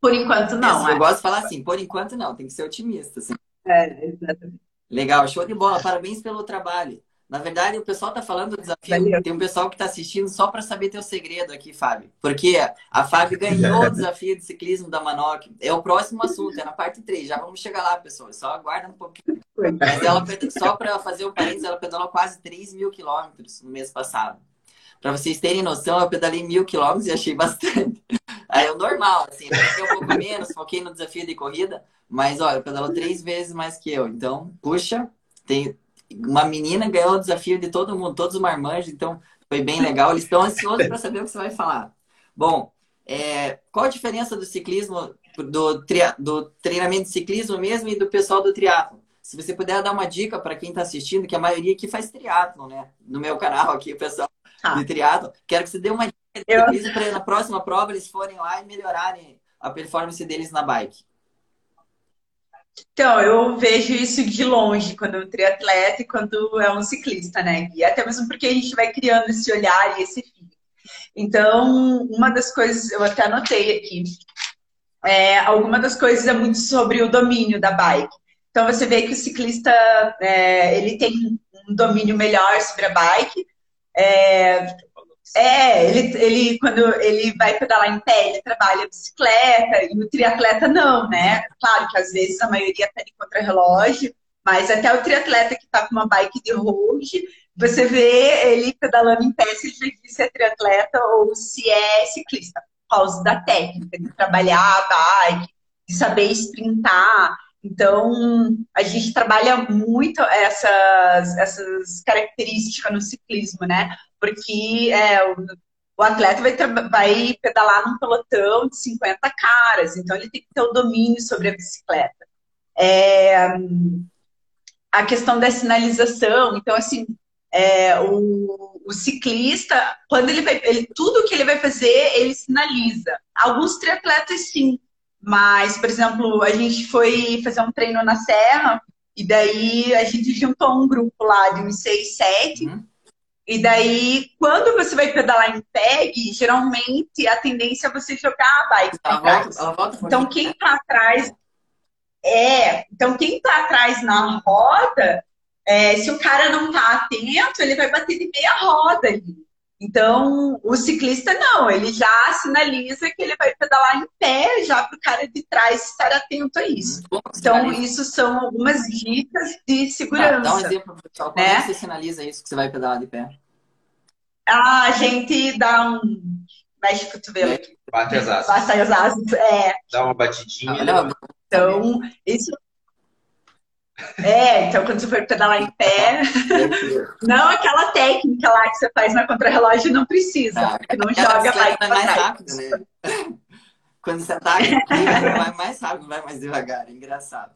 Por enquanto não. É, eu gosto de falar assim, por enquanto não, tem que ser otimista. Assim. É, exatamente. Legal, show de bola. Parabéns pelo trabalho. Na verdade, o pessoal tá falando do desafio. Valeu. Tem um pessoal que tá assistindo só para saber teu segredo aqui, Fábio. Porque a Fábio ganhou o desafio de ciclismo da Manoc. É o próximo assunto, é na parte 3. Já vamos chegar lá, pessoal. Só aguarda um pouquinho. Mas ela, só para fazer um parênteses, ela pedalou quase 3 mil quilômetros no mês passado. Para vocês terem noção, eu pedalei mil quilômetros e achei bastante. Aí é o normal, assim, eu um pouco menos, foquei no desafio de corrida, mas olha, pedalou três vezes mais que eu. Então, puxa, tem uma menina ganhou o desafio de todo mundo, todos os marmanjos, então foi bem legal. Eles estão ansiosos para saber o que você vai falar. Bom, é, qual a diferença do ciclismo, do, tria, do treinamento de ciclismo mesmo e do pessoal do triatlo? Se você puder dar uma dica para quem está assistindo, que a maioria aqui faz triatlo, né? No meu canal aqui, o pessoal ah. de triatlo. Quero que você dê uma dica de ciclismo para na próxima prova eles forem lá e melhorarem a performance deles na bike. Então, eu vejo isso de longe quando é um triatleta e quando é um ciclista, né? E até mesmo porque a gente vai criando esse olhar e esse fio. Então, uma das coisas, eu até anotei aqui, é, alguma das coisas é muito sobre o domínio da bike. Então, você vê que o ciclista, é, ele tem um domínio melhor sobre a bike, é, é, ele, ele quando ele vai pedalar em pé, ele trabalha bicicleta, e o triatleta não, né? Claro que às vezes a maioria está em contra-relógio, mas até o triatleta que está com uma bike de road, você vê ele pedalando em pé se ele se é triatleta ou se é ciclista, por causa da técnica, de trabalhar a bike, de saber sprintar. Então, a gente trabalha muito essas, essas características no ciclismo, né? Porque é, o, o atleta vai, vai pedalar num pelotão de 50 caras, então ele tem que ter o domínio sobre a bicicleta. É, a questão da sinalização, então, assim, é, o, o, ciclista, quando ele vai, ele, tudo que ele vai fazer, ele sinaliza. Alguns triatletas, sim, mas, por exemplo, a gente foi fazer um treino na serra E daí a gente juntou um grupo lá de uns seis, sete. Uhum. E daí, quando você vai pedalar em PEG, geralmente a tendência é você jogar a bike para trás. Volta, então, quem tá atrás. É, então quem tá atrás na roda, é, se o cara não tá atento, ele vai bater de meia roda ali. Então, o ciclista não, ele já sinaliza que ele vai pedalar em pé, já para o cara de trás estar atento a isso. Então, isso são algumas dicas de segurança. Dá, dá um exemplo, pessoal. Como né? você sinaliza isso que você vai pedalar de pé? A gente dá um. Mexe o cotovelo aqui. Bate as asas. Bate as asas, é. Dá uma batidinha. Ah, então, isso é, então quando você for pedalar em pé, não aquela técnica lá que você faz na contrarrelógio não precisa, ah, não joga bike é mais rápido, né? Quando você tá aqui, vai mais rápido, vai mais devagar, é engraçado.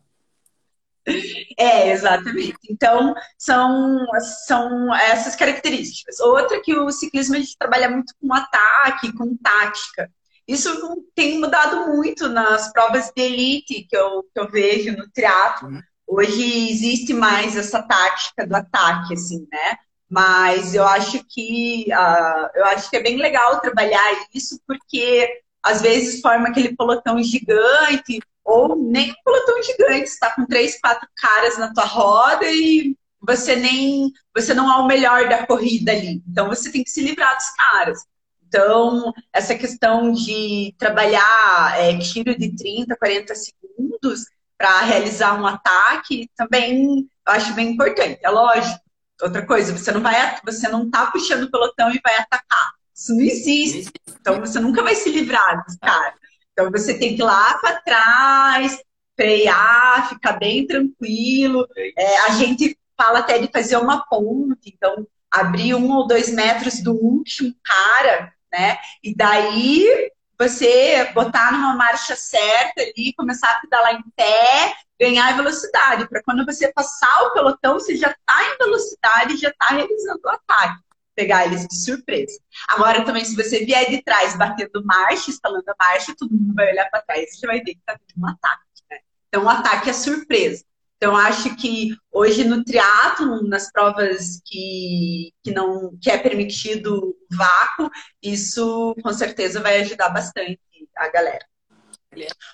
É, exatamente. Então, são, são essas características. Outra que o ciclismo a gente trabalha muito com ataque, com tática. Isso tem mudado muito nas provas de elite que eu, que eu vejo no triatlo. Uhum. Hoje existe mais essa tática do ataque, assim, né? Mas eu acho que uh, eu acho que é bem legal trabalhar isso, porque às vezes forma aquele pelotão gigante, ou nem um pelotão gigante, está com três, quatro caras na tua roda e você nem você não é o melhor da corrida ali. Então você tem que se livrar dos caras. Então, essa questão de trabalhar é, tiro de 30, 40 segundos para realizar um ataque, também acho bem importante. É lógico. Outra coisa, você não vai, você não está puxando o pelotão e vai atacar. Isso não existe. Então você nunca vai se livrar dos caras. Então você tem que ir lá para trás, frear, ficar bem tranquilo. É, a gente fala até de fazer uma ponte, então abrir um ou dois metros do último cara, né? E daí você botar numa marcha certa ali, começar a pedalar em pé, ganhar velocidade, para quando você passar o pelotão, você já está em velocidade, já está realizando o ataque. Pegar eles de surpresa. Agora, também, se você vier de trás batendo marcha, instalando a marcha, todo mundo vai olhar para trás e você vai ver que está tendo um ataque. Né? Então, o ataque é surpresa. Então, acho que hoje no triatlo, nas provas que, que, não, que é permitido vácuo, isso com certeza vai ajudar bastante a galera.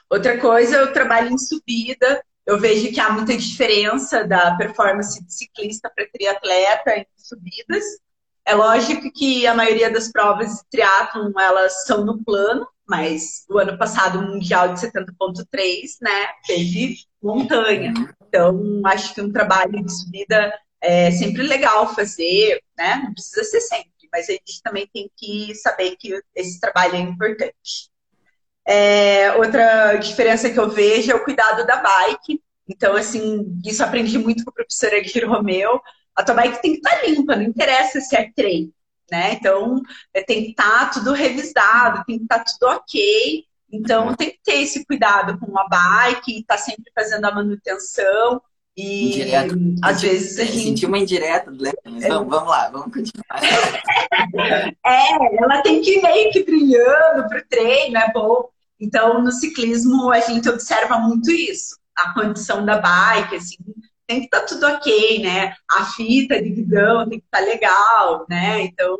Outra coisa, eu trabalho em subida. Eu vejo que há muita diferença da performance de ciclista para triatleta em subidas. É lógico que a maioria das provas de triatlon, elas são no plano, mas o ano passado, o Mundial de 70.3, né, teve montanha. Então, acho que um trabalho de subida é sempre legal fazer, né? Não precisa ser sempre, mas a gente também tem que saber que esse trabalho é importante. É, outra diferença que eu vejo é o cuidado da bike. Então, assim, isso aprendi muito com a professora Giro Romeu. A tua bike tem que estar tá limpa, não interessa se é treino, né? Então, é, tem que estar tá tudo revisado, tem que estar tá tudo ok. Então, tem que ter esse cuidado com a bike, estar tá sempre fazendo a manutenção. E Indireto. às vezes a gente. Sentiu uma indireta do é. vamos, vamos lá, vamos continuar. é, ela tem que ir meio que brilhando para o treino, é bom. Então, no ciclismo, a gente observa muito isso. A condição da bike, assim, tem que estar tá tudo ok, né? A fita de guidão tem que estar tá legal, né? Então,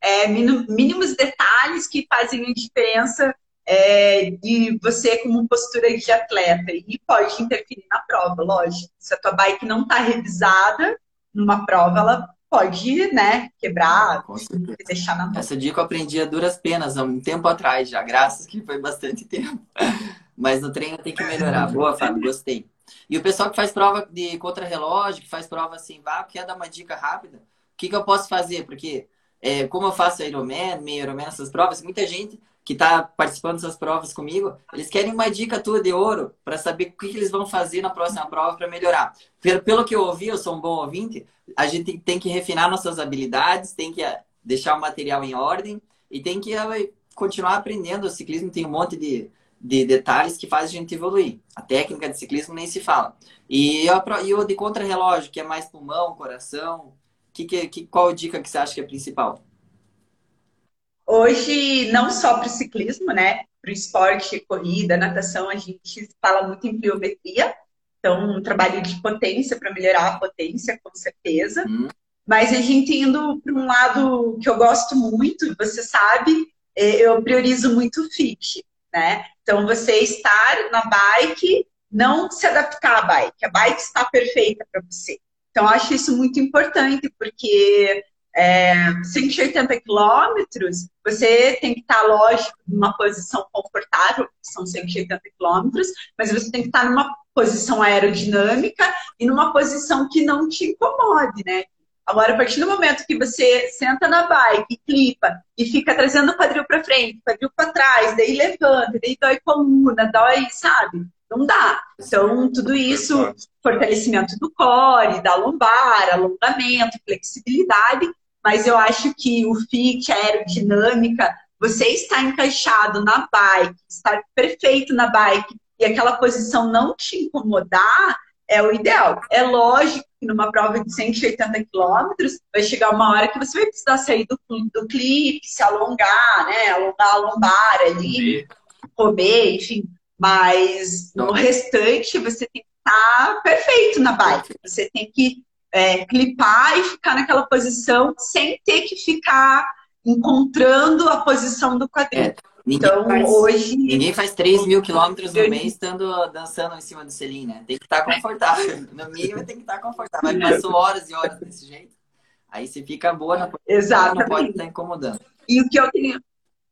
é, mínimos detalhes que fazem a diferença é, de você como postura de atleta e pode interferir na prova, lógico. Se a tua bike não está revisada numa prova, ela pode, né, quebrar, deixar na mão. Essa dica eu aprendi a duras penas há um tempo atrás já, graças que foi bastante tempo. Mas no treino tem que melhorar. Boa, Fábio, gostei. E o pessoal que faz prova de contra-relógio, que faz prova assim, vá, quer dar uma dica rápida? O que, que eu posso fazer? Porque, é, como eu faço Ironman, meio Ironman, essas provas, muita gente que está participando dessas provas comigo, eles querem uma dica tua de ouro para saber o que, que, eles vão fazer na próxima prova para melhorar. Pelo, pelo que eu ouvi, eu sou um bom ouvinte, a gente tem que refinar nossas habilidades, tem que eh, deixar o material em ordem e tem que eh, continuar aprendendo. O ciclismo tem um monte de, de detalhes que faz a gente evoluir. A técnica de ciclismo nem se fala. E, e o de contra-relógio, que é mais pulmão, coração, que, que, qual a dica que você acha que é principal? Hoje, não só para o ciclismo, né? Para o esporte, corrida, natação, a gente fala muito em pliometria. Então, um trabalho de potência para melhorar a potência, com certeza. Hum. Mas a gente indo para um lado que eu gosto muito, você sabe, é, eu priorizo muito o fit, né? Então, você estar na bike, não se adaptar à bike. A bike está perfeita para você. Então, acho isso muito importante, porque é, 180 quilômetros, você tem que estar, lógico, numa posição confortável, são 180 quilômetros, mas você tem que estar numa posição aerodinâmica e numa posição que não te incomode, né? Agora, a partir do momento que você senta na bike, clipa e fica trazendo o quadril para frente, quadril para trás, daí levanta, daí dói coluna, dói, sabe? Não dá. Então, tudo isso, fortalecimento do core, da lombar, alongamento, flexibilidade, mas eu acho que o fit, a aerodinâmica, você está encaixado na bike, está perfeito na bike e aquela posição não te incomodar, é o ideal. É lógico que numa prova de 180 quilômetros vai chegar uma hora que você vai precisar sair do, do clipe, se alongar, né? Alongar a lombar ali, comer, enfim. Mas no restante você tem que estar perfeito na bike. Você tem que é, clipar e ficar naquela posição sem ter que ficar encontrando a posição do quadril. É, então, faz, hoje. Ninguém faz 3 mil quilômetros no mês estando dançando em cima do selim, né? Tem que estar confortável. No mínimo tem que estar confortável. Mas passou horas e horas desse jeito. Aí você fica boa na posição, Exatamente. não pode estar incomodando. E o que eu tenho.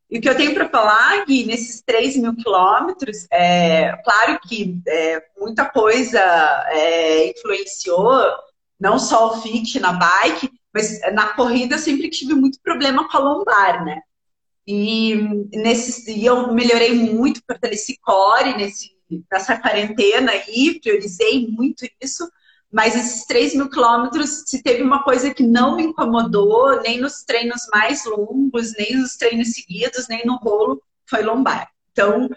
E o que eu tenho para falar, Gui, nesses 3 mil quilômetros, é claro que é, muita coisa é, influenciou não só o fit na bike, mas na corrida eu sempre tive muito problema com a lombar, né? E, nesse, e eu melhorei muito, fortaleci core nesse, nessa quarentena aí, priorizei muito isso. Mas esses 3 mil quilômetros, se teve uma coisa que não me incomodou, nem nos treinos mais longos, nem nos treinos seguidos, nem no rolo, foi lombar. Então,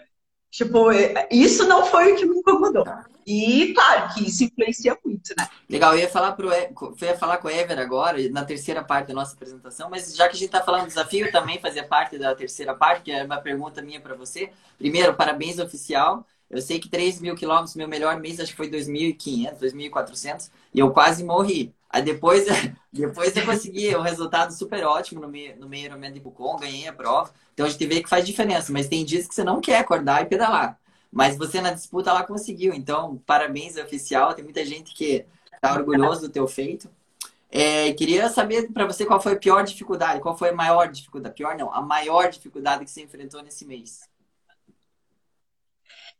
tipo, isso não foi o que me incomodou. E, claro, que isso influencia muito, né? Legal, eu ia falar, pro, eu ia falar com o Ever agora, na terceira parte da nossa apresentação, mas já que a gente está falando do desafio, também fazia parte da terceira parte, que é uma pergunta minha para você. Primeiro, parabéns oficial. Eu sei que 3 mil quilômetros, meu melhor mês, acho que foi 2.500, 2.400, e eu quase morri. Aí depois, depois eu consegui um resultado super ótimo no meio, no meio Ironman de Pucon, ganhei a prova. Então a gente vê que faz diferença, mas tem dias que você não quer acordar e pedalar. Mas você na disputa lá conseguiu. Então, parabéns, oficial. Tem muita gente que está orgulhoso do teu feito. É, queria saber para você qual foi a pior dificuldade, qual foi a maior dificuldade. Pior não, a maior dificuldade que você enfrentou nesse mês.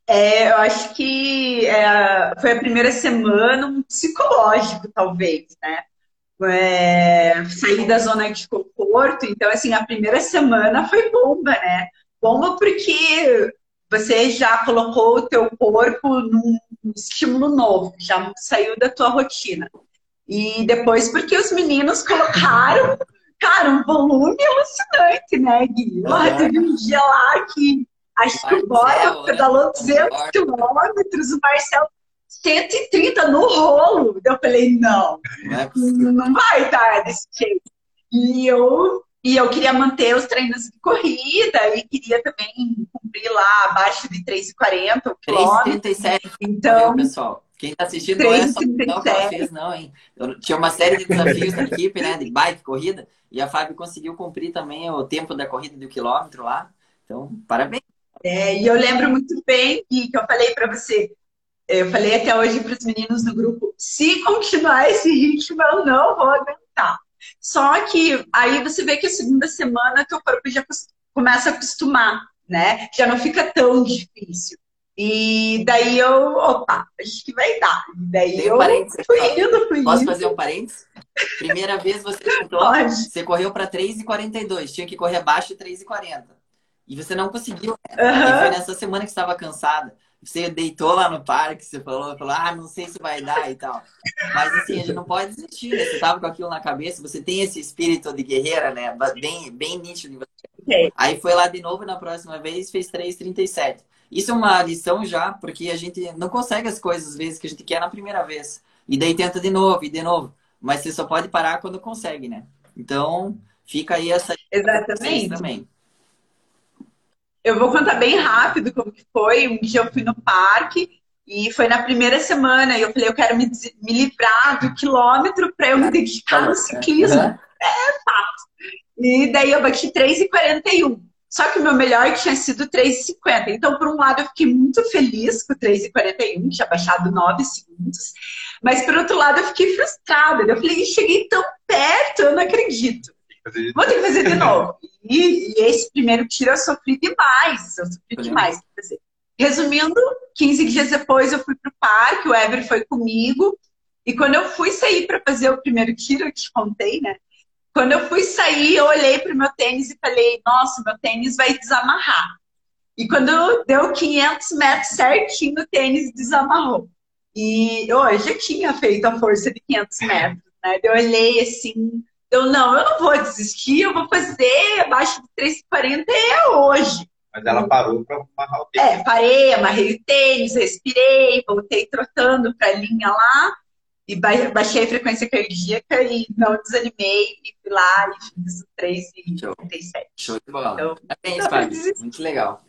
É, eu acho que é, foi a primeira semana um psicológico, talvez, né? É, sair da zona de conforto, então, assim, a primeira semana foi bomba, né? Bomba porque você já colocou o teu corpo num estímulo novo, já saiu da tua rotina. E depois porque os meninos colocaram, cara, um volume alucinante, né, Gui? Lá teve um dia lá que acho que o Bora pedalou 200 quilômetros, o Marcelo 130 no rolo. Eu falei, não, não, não vai dar desse jeito. E eu e eu queria manter os treinos de corrida e queria também cumprir lá abaixo de 3,40 o quilômetro. 3,37. Então, pessoal. Quem está assistindo 3, não é só que ela fez, não, hein? Eu, tinha uma série de desafios na equipe, né? De bike, corrida. E a Fábio conseguiu cumprir também o tempo da corrida do quilômetro lá. Então, parabéns. É, e eu lembro muito bem que, que eu falei para você, eu falei até hoje para os meninos do grupo, se continuar esse ritmo, eu não vou aguentar. Só que aí você vê que a segunda semana teu corpo já começa a acostumar, né? Já não fica tão difícil. E daí eu, opa, acho que vai dar. E daí Tem eu um fui indo, fui Posso fazer um parênteses? Primeira vez você tentou, você correu para 3,42, tinha que correr abaixo de 3,40. E você não conseguiu. Né? Uhum. E foi nessa semana que estava cansada. Você deitou lá no parque, você falou, falou, ah, não sei se vai dar e tal. Mas assim, a gente não pode desistir, né? Você tava com aquilo na cabeça, você tem esse espírito de guerreira, né? Bem, bem nítido em você. Aí foi lá de novo na próxima vez, fez 3,37. Isso é uma lição já, porque a gente não consegue as coisas às vezes que a gente quer na primeira vez. E daí tenta de novo e de novo. Mas você só pode parar quando consegue, né? Então, fica aí essa Exatamente. também. Eu vou contar bem rápido como que foi. Um dia eu fui no parque E foi na primeira semana, e eu falei, eu quero me, me livrar do quilômetro para eu me dedicar no ciclismo. Uhum. É fato. E daí eu bati 3,41. Só que o meu melhor tinha sido 3,50. Então, por um lado, eu fiquei muito feliz com 3,41, que tinha baixado 9 segundos. Mas, por outro lado, eu fiquei frustrada. Eu falei, cheguei tão perto, eu não acredito. Vou ter que fazer de novo. E, e esse primeiro tiro eu sofri demais. Eu sofri demais. Resumindo, 15 dias depois eu fui para o parque, o Ever foi comigo. E quando eu fui sair para fazer o primeiro tiro, eu te contei, né? Quando eu fui sair, eu olhei para o meu tênis e falei: Nossa, meu tênis vai desamarrar. E quando deu 500 metros certinho, o tênis desamarrou. E eu já tinha feito a força de 500 metros, né? Eu olhei assim, eu não, eu não vou desistir, eu vou fazer abaixo de 3,40 é hoje. Mas ela parou para amarrar o tênis. É, parei, amarrei o tênis, respirei, voltei trotando para a linha lá e baixei a frequência cardíaca e não desanimei e fui lá e fiz o 3,37. Show de bola. Então, Parabéns, Fábio. Muito legal.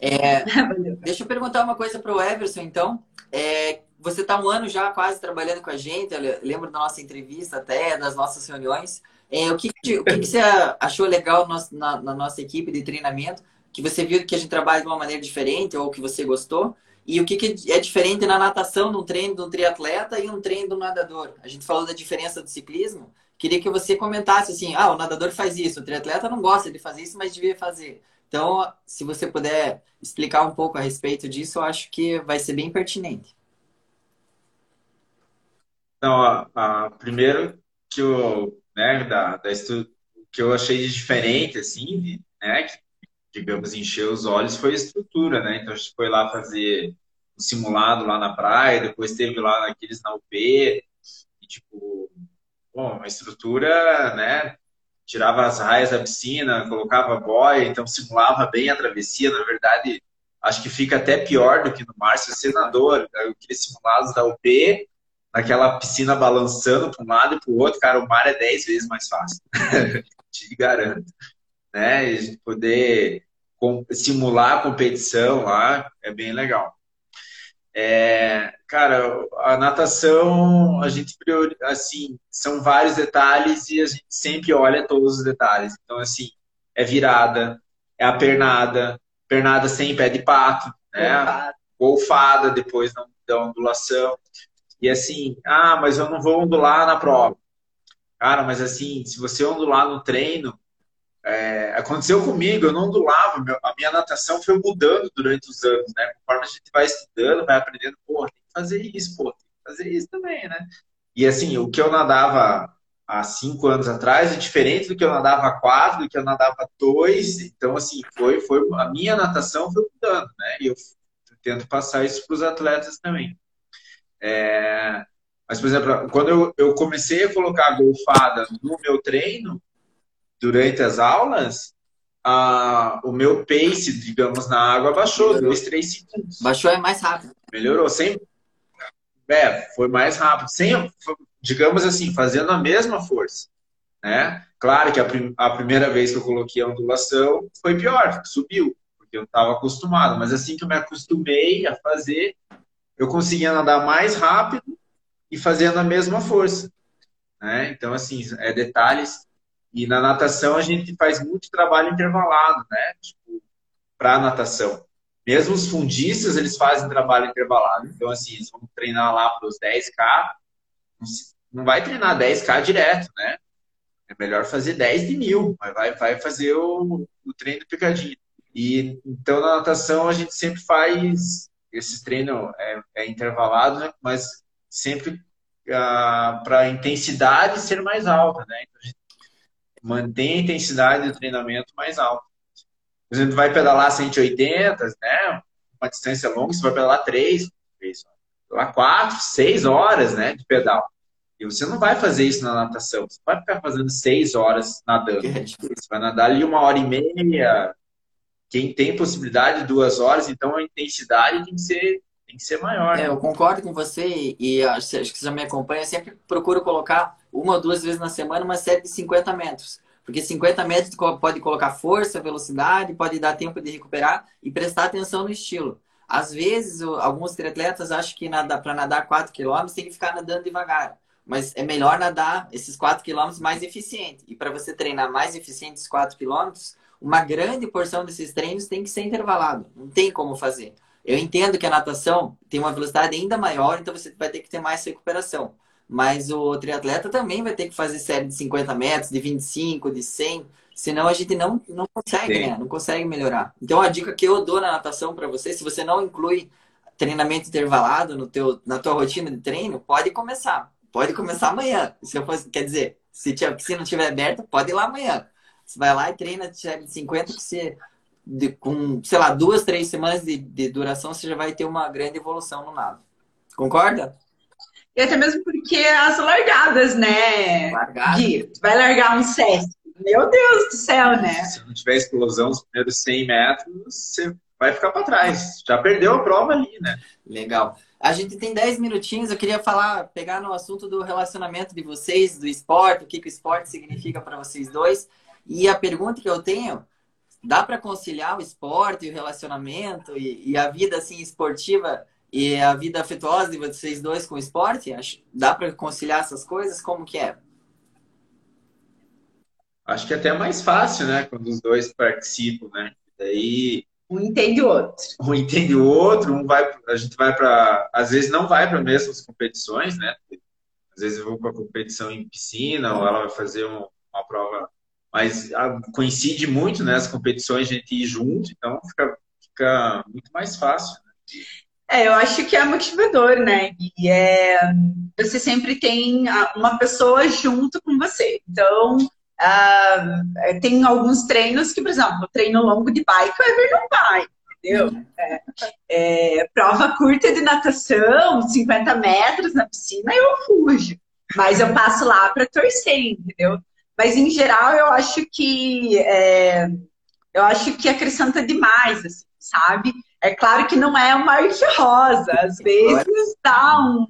É, deixa eu perguntar uma coisa para o Everson, então. É, você está um ano já quase trabalhando com a gente, eu lembro da nossa entrevista até, das nossas reuniões. É, o que, o que, você achou legal na, na, nossa equipe de treinamento? Que você viu que a gente trabalha de uma maneira diferente ou que você gostou? E o que, que é diferente na natação, num treino de um triatleta e um treino do nadador? A gente falou da diferença do ciclismo. Queria que você comentasse assim: ah, o nadador faz isso, o triatleta não gosta de fazer isso, mas devia fazer. Então, se você puder explicar um pouco a respeito disso, eu acho que vai ser bem pertinente. Então, a, a, primeiro que eu, né, da, da estu, que eu achei diferente, assim, né, que, digamos, encheu os olhos foi a estrutura, né? Então, a gente foi lá fazer um simulado lá na praia, depois teve lá naqueles na UP, e, tipo, bom, uma estrutura, né, tirava as raias da piscina, colocava boia, então simulava bem a travessia, na verdade, acho que fica até pior do que no mar, se você nadou aqueles simulados da UP, naquela piscina balançando para um lado e para o outro, cara, o mar é 10 vezes mais fácil. Te garanto. Né? E poder simular a competição lá é bem legal. É, cara, a natação, a gente priori, assim, são vários detalhes e a gente sempre olha todos os detalhes. Então, assim, é virada, é a pernada, pernada sem pé de pato, né? Golfada depois da ondulação. E assim, ah, mas eu não vou ondular na prova. Cara, mas assim, se você ondular no treino, é, aconteceu comigo, eu não ondulava, a minha natação foi mudando durante os anos, né? Conforme a gente vai estudando, vai aprendendo, pô, tem que fazer isso, pô, tem que fazer isso também, né? E assim, o que eu nadava há cinco anos atrás é diferente do que eu nadava há quatro, do que eu nadava há dois. Então, assim, foi, foi a minha natação foi mudando, né? E eu tento passar isso para os atletas também. É, mas, por exemplo, quando eu, eu comecei a colocar a golfada no meu treino, durante as aulas, a, o meu pace, digamos, na água baixou, 2, 3 segundos. Baixou é mais rápido. Melhorou. Sem, é, foi mais rápido. Sem, digamos assim, fazendo a mesma força. Né? Claro que a, prim, a primeira vez que eu coloquei a ondulação foi pior, subiu, porque eu estava acostumado. Mas assim que eu me acostumei a fazer, eu conseguia nadar mais rápido e fazendo a mesma força. Né? Então, assim, é detalhes. E na natação a gente faz muito trabalho intervalado, né? Tipo, para natação. Mesmo os fundistas, eles fazem trabalho intervalado. Então, assim, eles vão treinar lá para os 10K. Não vai treinar 10K direto, né? É melhor fazer 10 de mil, mas vai, vai fazer o, o treino picadinho. E então na natação a gente sempre faz esse treino é, é intervalado, né? mas sempre ah, para a intensidade ser mais alta, né? Então, mantém a intensidade do treinamento mais alta. Por exemplo, vai pedalar 180, né? Uma distância longa, você vai pedalar 3, 3 lá 4, 6 horas, né, de pedal. E você não vai fazer isso na natação. Você vai ficar fazendo 6 horas nadando. Você vai nadar ali uma hora e meia, quem tem possibilidade de duas horas, então a intensidade tem que ser, tem que ser maior. É, eu concordo com você e acho que você já me acompanha. Eu sempre procuro colocar uma ou duas vezes na semana uma série de 50 metros. Porque 50 metros pode colocar força, velocidade, pode dar tempo de recuperar e prestar atenção no estilo. Às vezes, alguns triatletas acham que para nadar 4 km tem que ficar nadando devagar. Mas é melhor nadar esses 4 km mais eficiente. E para você treinar mais eficiente esses 4 km, uma grande porção desses treinos tem que ser intervalado. Não tem como fazer. Eu entendo que a natação tem uma velocidade ainda maior, então você vai ter que ter mais recuperação. Mas o triatleta também vai ter que fazer série de 50 metros, de 25, de 100. Senão a gente não, não consegue, né? Não consegue melhorar. Então a dica que eu dou na natação para você, se você não inclui treinamento intervalado no teu, na tua rotina de treino, pode começar. Pode começar amanhã. Se eu fosse, quer dizer, se a piscina estiver aberta, pode ir lá amanhã. Você vai lá e treina de 50 que você de, com, sei lá, duas, três semanas de, de, duração, você já vai ter uma grande evolução no nado. Concorda? E até mesmo porque as largadas, né? Largada. Gui, vai largar um set. Meu Deus do céu, né? Se não tiver explosão nos primeiros 100 metros, você vai ficar para trás. Já perdeu a prova ali, né? Legal. A gente tem 10 minutinhos, eu queria falar, pegar no assunto do relacionamento de vocês, do esporte, o que, que o esporte significa para vocês dois. E a pergunta que eu tenho, dá para conciliar o esporte, o relacionamento e, e, a vida assim esportiva e a vida afetuosa de vocês dois com o esporte? Dá para conciliar essas coisas? Como que é? Acho que é até mais fácil, né? Quando os dois participam, né? Daí um entende o outro. Um entende o outro, um vai, a gente vai para, às vezes não vai para mesmas competições, né? Às vezes eu vou para competição em piscina ou ela vai fazer um, uma prova mas a, coincide muito né, as competições a gente ir junto, então fica, fica muito mais fácil. Né? É, eu acho que é motivador, né? E é, você sempre tem uma pessoa junto com você. Então, uh, tem alguns treinos que, por exemplo, treino longo de bike, o Ever não vai, entendeu? É, é, prova curta de natação, 50 metros na piscina, eu fujo. Mas eu passo lá para torcer, entendeu? Mas em geral eu acho que é, eu acho que acrescenta demais, assim, sabe? É claro que não é uma arte rosa, às vezes dá um,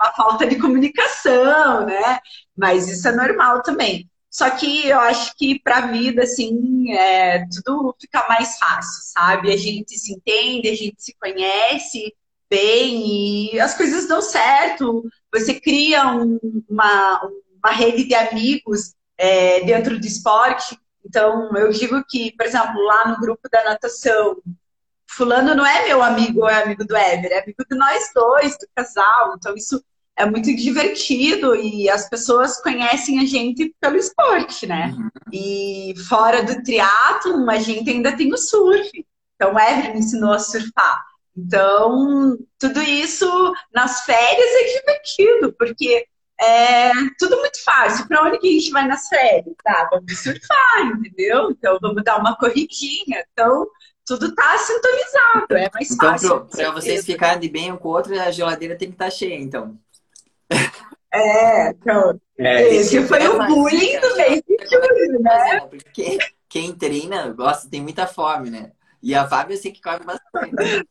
uma falta de comunicação, né? Mas isso é normal também. Só que eu acho que para a vida, assim, é, tudo fica mais fácil, sabe? A gente se entende, a gente se conhece bem e as coisas dão certo. Você cria um, uma, uma rede de amigos é, dentro do esporte. Então, eu digo que, por exemplo, lá no grupo da natação, fulano não é meu amigo é amigo do Ever, é amigo de nós dois, do casal. Então, isso é muito divertido e as pessoas conhecem a gente pelo esporte, né? Uhum. E fora do triatlo, a gente ainda tem o surf. Então, o Ever me ensinou a surfar. Então, tudo isso nas férias é divertido, porque é tudo muito fácil. Para onde que a gente vai nas férias? Tá, vamos surfar, entendeu? Então vamos dar uma corridinha. Então tudo está sintonizado, é mais então, fácil. Para vocês ficarem de bem um com o outro, a geladeira tem que estar tá cheia, então. É, então. É, esse foi o bullying do mês de julho, né? Porque quem treina gosta, tem muita fome, né? E a Fábio eu sei que come bastante.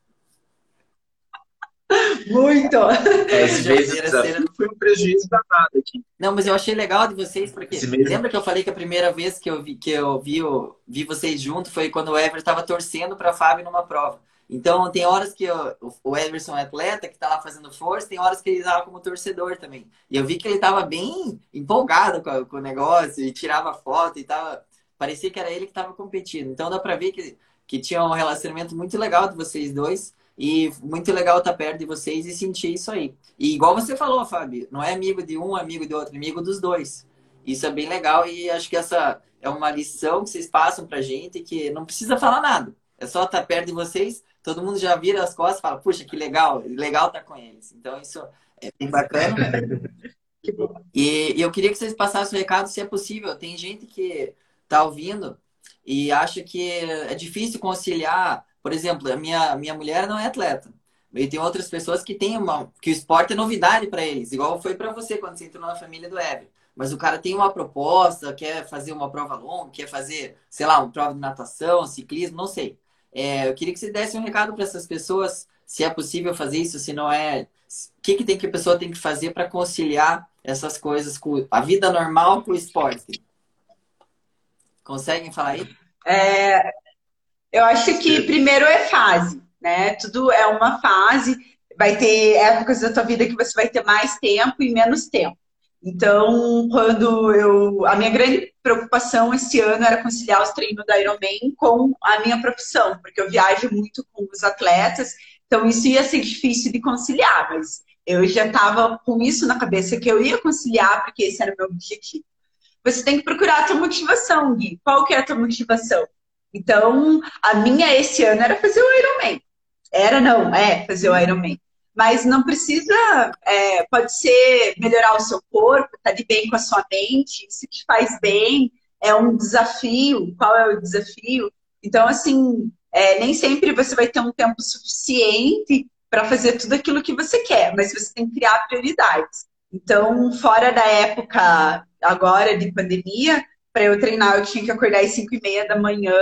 Muito! Às vezes não foi um prejuízo danado aqui. Não, mas eu achei legal de vocês, porque lembra que eu falei que a primeira vez que eu vi, que eu vi, eu vi vocês juntos foi quando o Ever estava torcendo para a Fábio numa prova. Então, tem horas que eu, o Everson é atleta, que está lá fazendo força, tem horas que ele estava como torcedor também. E eu vi que ele estava bem empolgado com, com, o negócio, e tirava foto e tava. Parecia que era ele que estava competindo. Então, dá para ver que, que tinha um relacionamento muito legal de vocês dois. E muito legal estar perto de vocês e sentir isso aí. E igual você falou, Fábio, não é amigo de um, amigo de outro, amigo dos dois. Isso é bem legal e acho que essa é uma lição que vocês passam pra gente que não precisa falar nada. É só estar perto de vocês, todo mundo já vira as costas e fala, puxa, que legal, legal estar com eles. Então isso é bem bacana. e, e eu queria que vocês passassem o recado, se é possível. Tem gente que tá ouvindo e acha que é difícil conciliar por exemplo, a minha, minha mulher não é atleta. E tem outras pessoas que têm uma. que o esporte é novidade para eles, igual foi para você quando você entrou na família do Ever. Mas o cara tem uma proposta, quer fazer uma prova longa, quer fazer, sei lá, uma prova de natação, ciclismo, não sei. É, eu queria que você desse um recado para essas pessoas, se é possível fazer isso, se não é. O que, que tem que a pessoa tem que fazer para conciliar essas coisas com a vida normal com o esporte? Conseguem falar aí? É, eu acho que primeiro é fase. né? Tudo é uma fase. Vai ter épocas da tua vida que você vai ter mais tempo e menos tempo. Então, quando eu. A minha grande preocupação esse ano era conciliar os treinos da Ironman com a minha profissão, porque eu viajo muito com os atletas, então isso ia ser difícil de conciliar, mas eu já estava com isso na cabeça que eu ia conciliar, porque esse era o meu objetivo. Você tem que procurar a tua motivação, Gui. Qual que é a tua motivação? Então, a minha esse ano era fazer o Ironman. Era não, é fazer o Ironman mas não precisa, é, pode ser melhorar o seu corpo, estar tá bem com a sua mente, se te faz bem, é um desafio, qual é o desafio? Então, assim, é, nem sempre você vai ter um tempo suficiente para fazer tudo aquilo que você quer, mas você tem que criar prioridades. Então, fora da época agora de pandemia, para eu treinar eu tinha que acordar às 5 e meia da manhã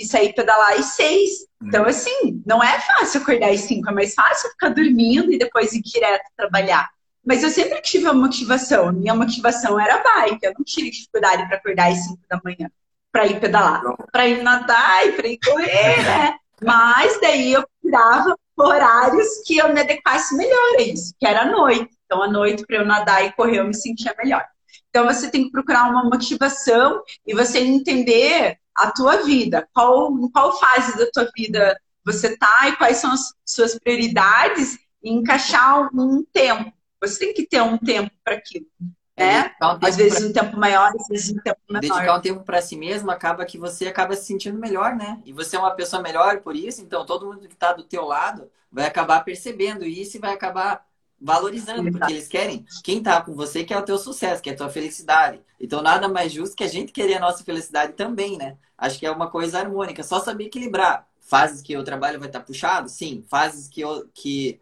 e sair pedalar às seis. Então, uhum. assim, não é fácil acordar às cinco, é mais fácil ficar dormindo e depois ir direto trabalhar. Mas eu sempre tive uma motivação. Minha motivação era a bike. Eu não tive dificuldade para acordar às cinco da manhã para ir pedalar, para ir nadar e para ir correr, né? Mas daí eu procurava horários que eu me adequasse melhor a isso, que era a noite. Então, à noite, para eu nadar e correr, eu me sentia melhor. Então, você tem que procurar uma motivação e você entender a tua vida, qual, em qual fase da tua vida você tá e quais são as suas prioridades e encaixar um tempo. Você tem que ter um tempo para aquilo. Né? Um às vezes pra... um tempo maior, às vezes um tempo menor. Dedicar um tempo para si mesmo acaba que você acaba se sentindo melhor, né? E você é uma pessoa melhor por isso, então todo mundo que está do teu lado vai acabar percebendo isso e vai acabar valorizando, porque eles querem quem tá com você quer o teu sucesso, quer a tua felicidade. Então nada mais justo que a gente querer a nossa felicidade também, né? Acho que é uma coisa harmônica, só saber equilibrar. Fases que o trabalho vai estar tá puxado, sim. Fases que, eu, que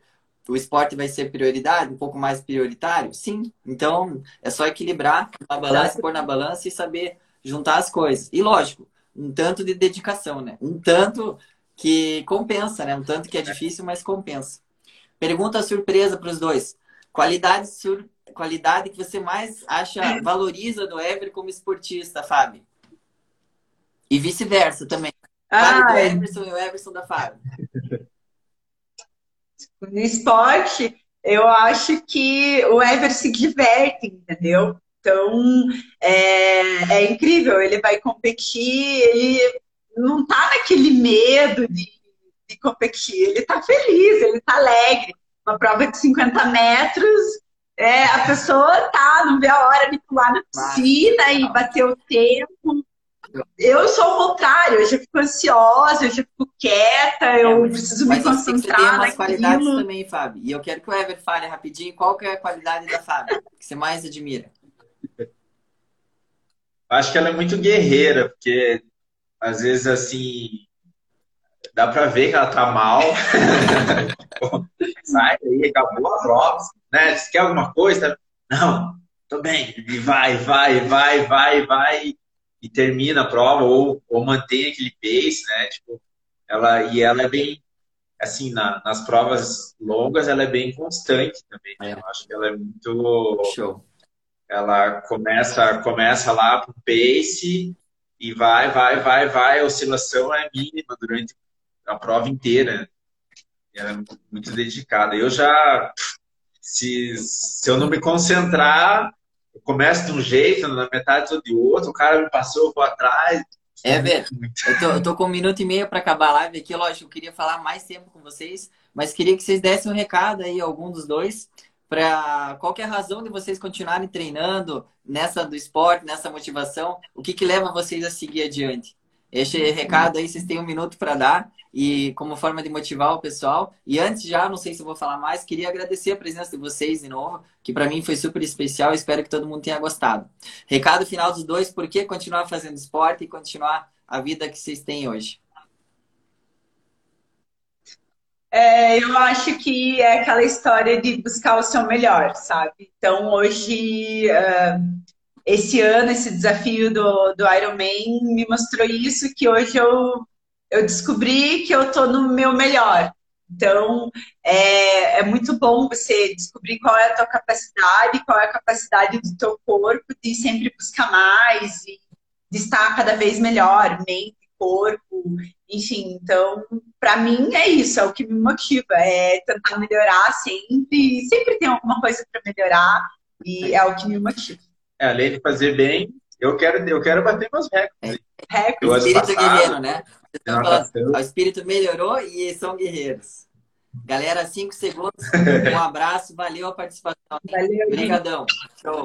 o esporte vai ser prioridade, um pouco mais prioritário, sim. Então é só equilibrar na balança, pôr na balança e saber juntar as coisas. E lógico, um tanto de dedicação, né? Um tanto que compensa, né? Um tanto que é difícil, mas compensa. Pergunta surpresa para os dois. Qualidade, sur... Qualidade que você mais acha valoriza do Ever como esportista, Fábio? E vice-versa também. Ah, do Everson e o Everson da Fábio. No esporte, eu acho que o Ever se diverte, entendeu? Então, é, é incrível. Ele vai competir, ele não tá naquele medo de de competir. Ele está feliz, ele está alegre. Uma prova de 50 metros, é, a pessoa tá, não vê a hora de pular na piscina e bater o tempo. Eu sou o contrário, eu já fico ansiosa, eu já fico quieta, é, eu mas, preciso me concentrar. Tem umas qualidades também, Fábio. E eu quero que o Ever fale rapidinho qual que é a qualidade da Fábio que você mais admira. Acho que ela é muito guerreira, porque às vezes assim dá para ver que ela tá mal. Sai aí, acabou a prova. Né? Se quer alguma coisa, não, tô bem. E vai, vai, vai, vai, vai. E termina a prova, ou, ou mantém aquele pace, né? Tipo, ela, e ela é bem, assim, na, nas provas longas, ela é bem constante também. Né? Eu acho que ela é muito. Show. Ela começa, começa lá pro pace e vai, vai, vai, vai. A oscilação é mínima durante a prova inteira. Ela é muito, dedicada. Eu já, se, se eu não me concentrar, eu começo de um jeito, na metade ou de outro, o cara me passou, eu vou atrás. É, velho. Eu tô, eu tô com um minuto e meio para acabar a live aqui. Lógico, eu queria falar mais tempo com vocês, mas queria que vocês dessem um recado aí, algum dos dois, para qualquer razão de vocês continuarem treinando nessa do esporte, nessa motivação, o que, que leva vocês a seguir adiante? Este recado aí, vocês têm um minuto para dar e como forma de motivar o pessoal. E antes já, não sei se eu vou falar mais, queria agradecer a presença de vocês de novo, que para mim foi super especial. Espero que todo mundo tenha gostado. Recado final dos dois: por que continuar fazendo esporte e continuar a vida que vocês têm hoje? É, eu acho que é aquela história de buscar o seu melhor, sabe? Então, hoje, uh, esse ano, esse desafio do, do Ironman me mostrou isso, que hoje eu eu descobri que eu estou no meu melhor. Então, é, é muito bom você descobrir qual é a tua capacidade, qual é a capacidade do teu corpo de sempre buscar mais e de estar cada vez melhor, mente, corpo, enfim. Então, para mim é isso, é o que me motiva, é tentar melhorar sempre, sempre tem alguma coisa para melhorar e é o que me motiva. É, além de fazer bem, eu quero, eu quero bater meus recordes. É. O espírito guerreiro, né? Falando, o espírito melhorou e são guerreiros. Galera, cinco segundos. Um abraço, valeu a participação. Valeu. Obrigadão. Show.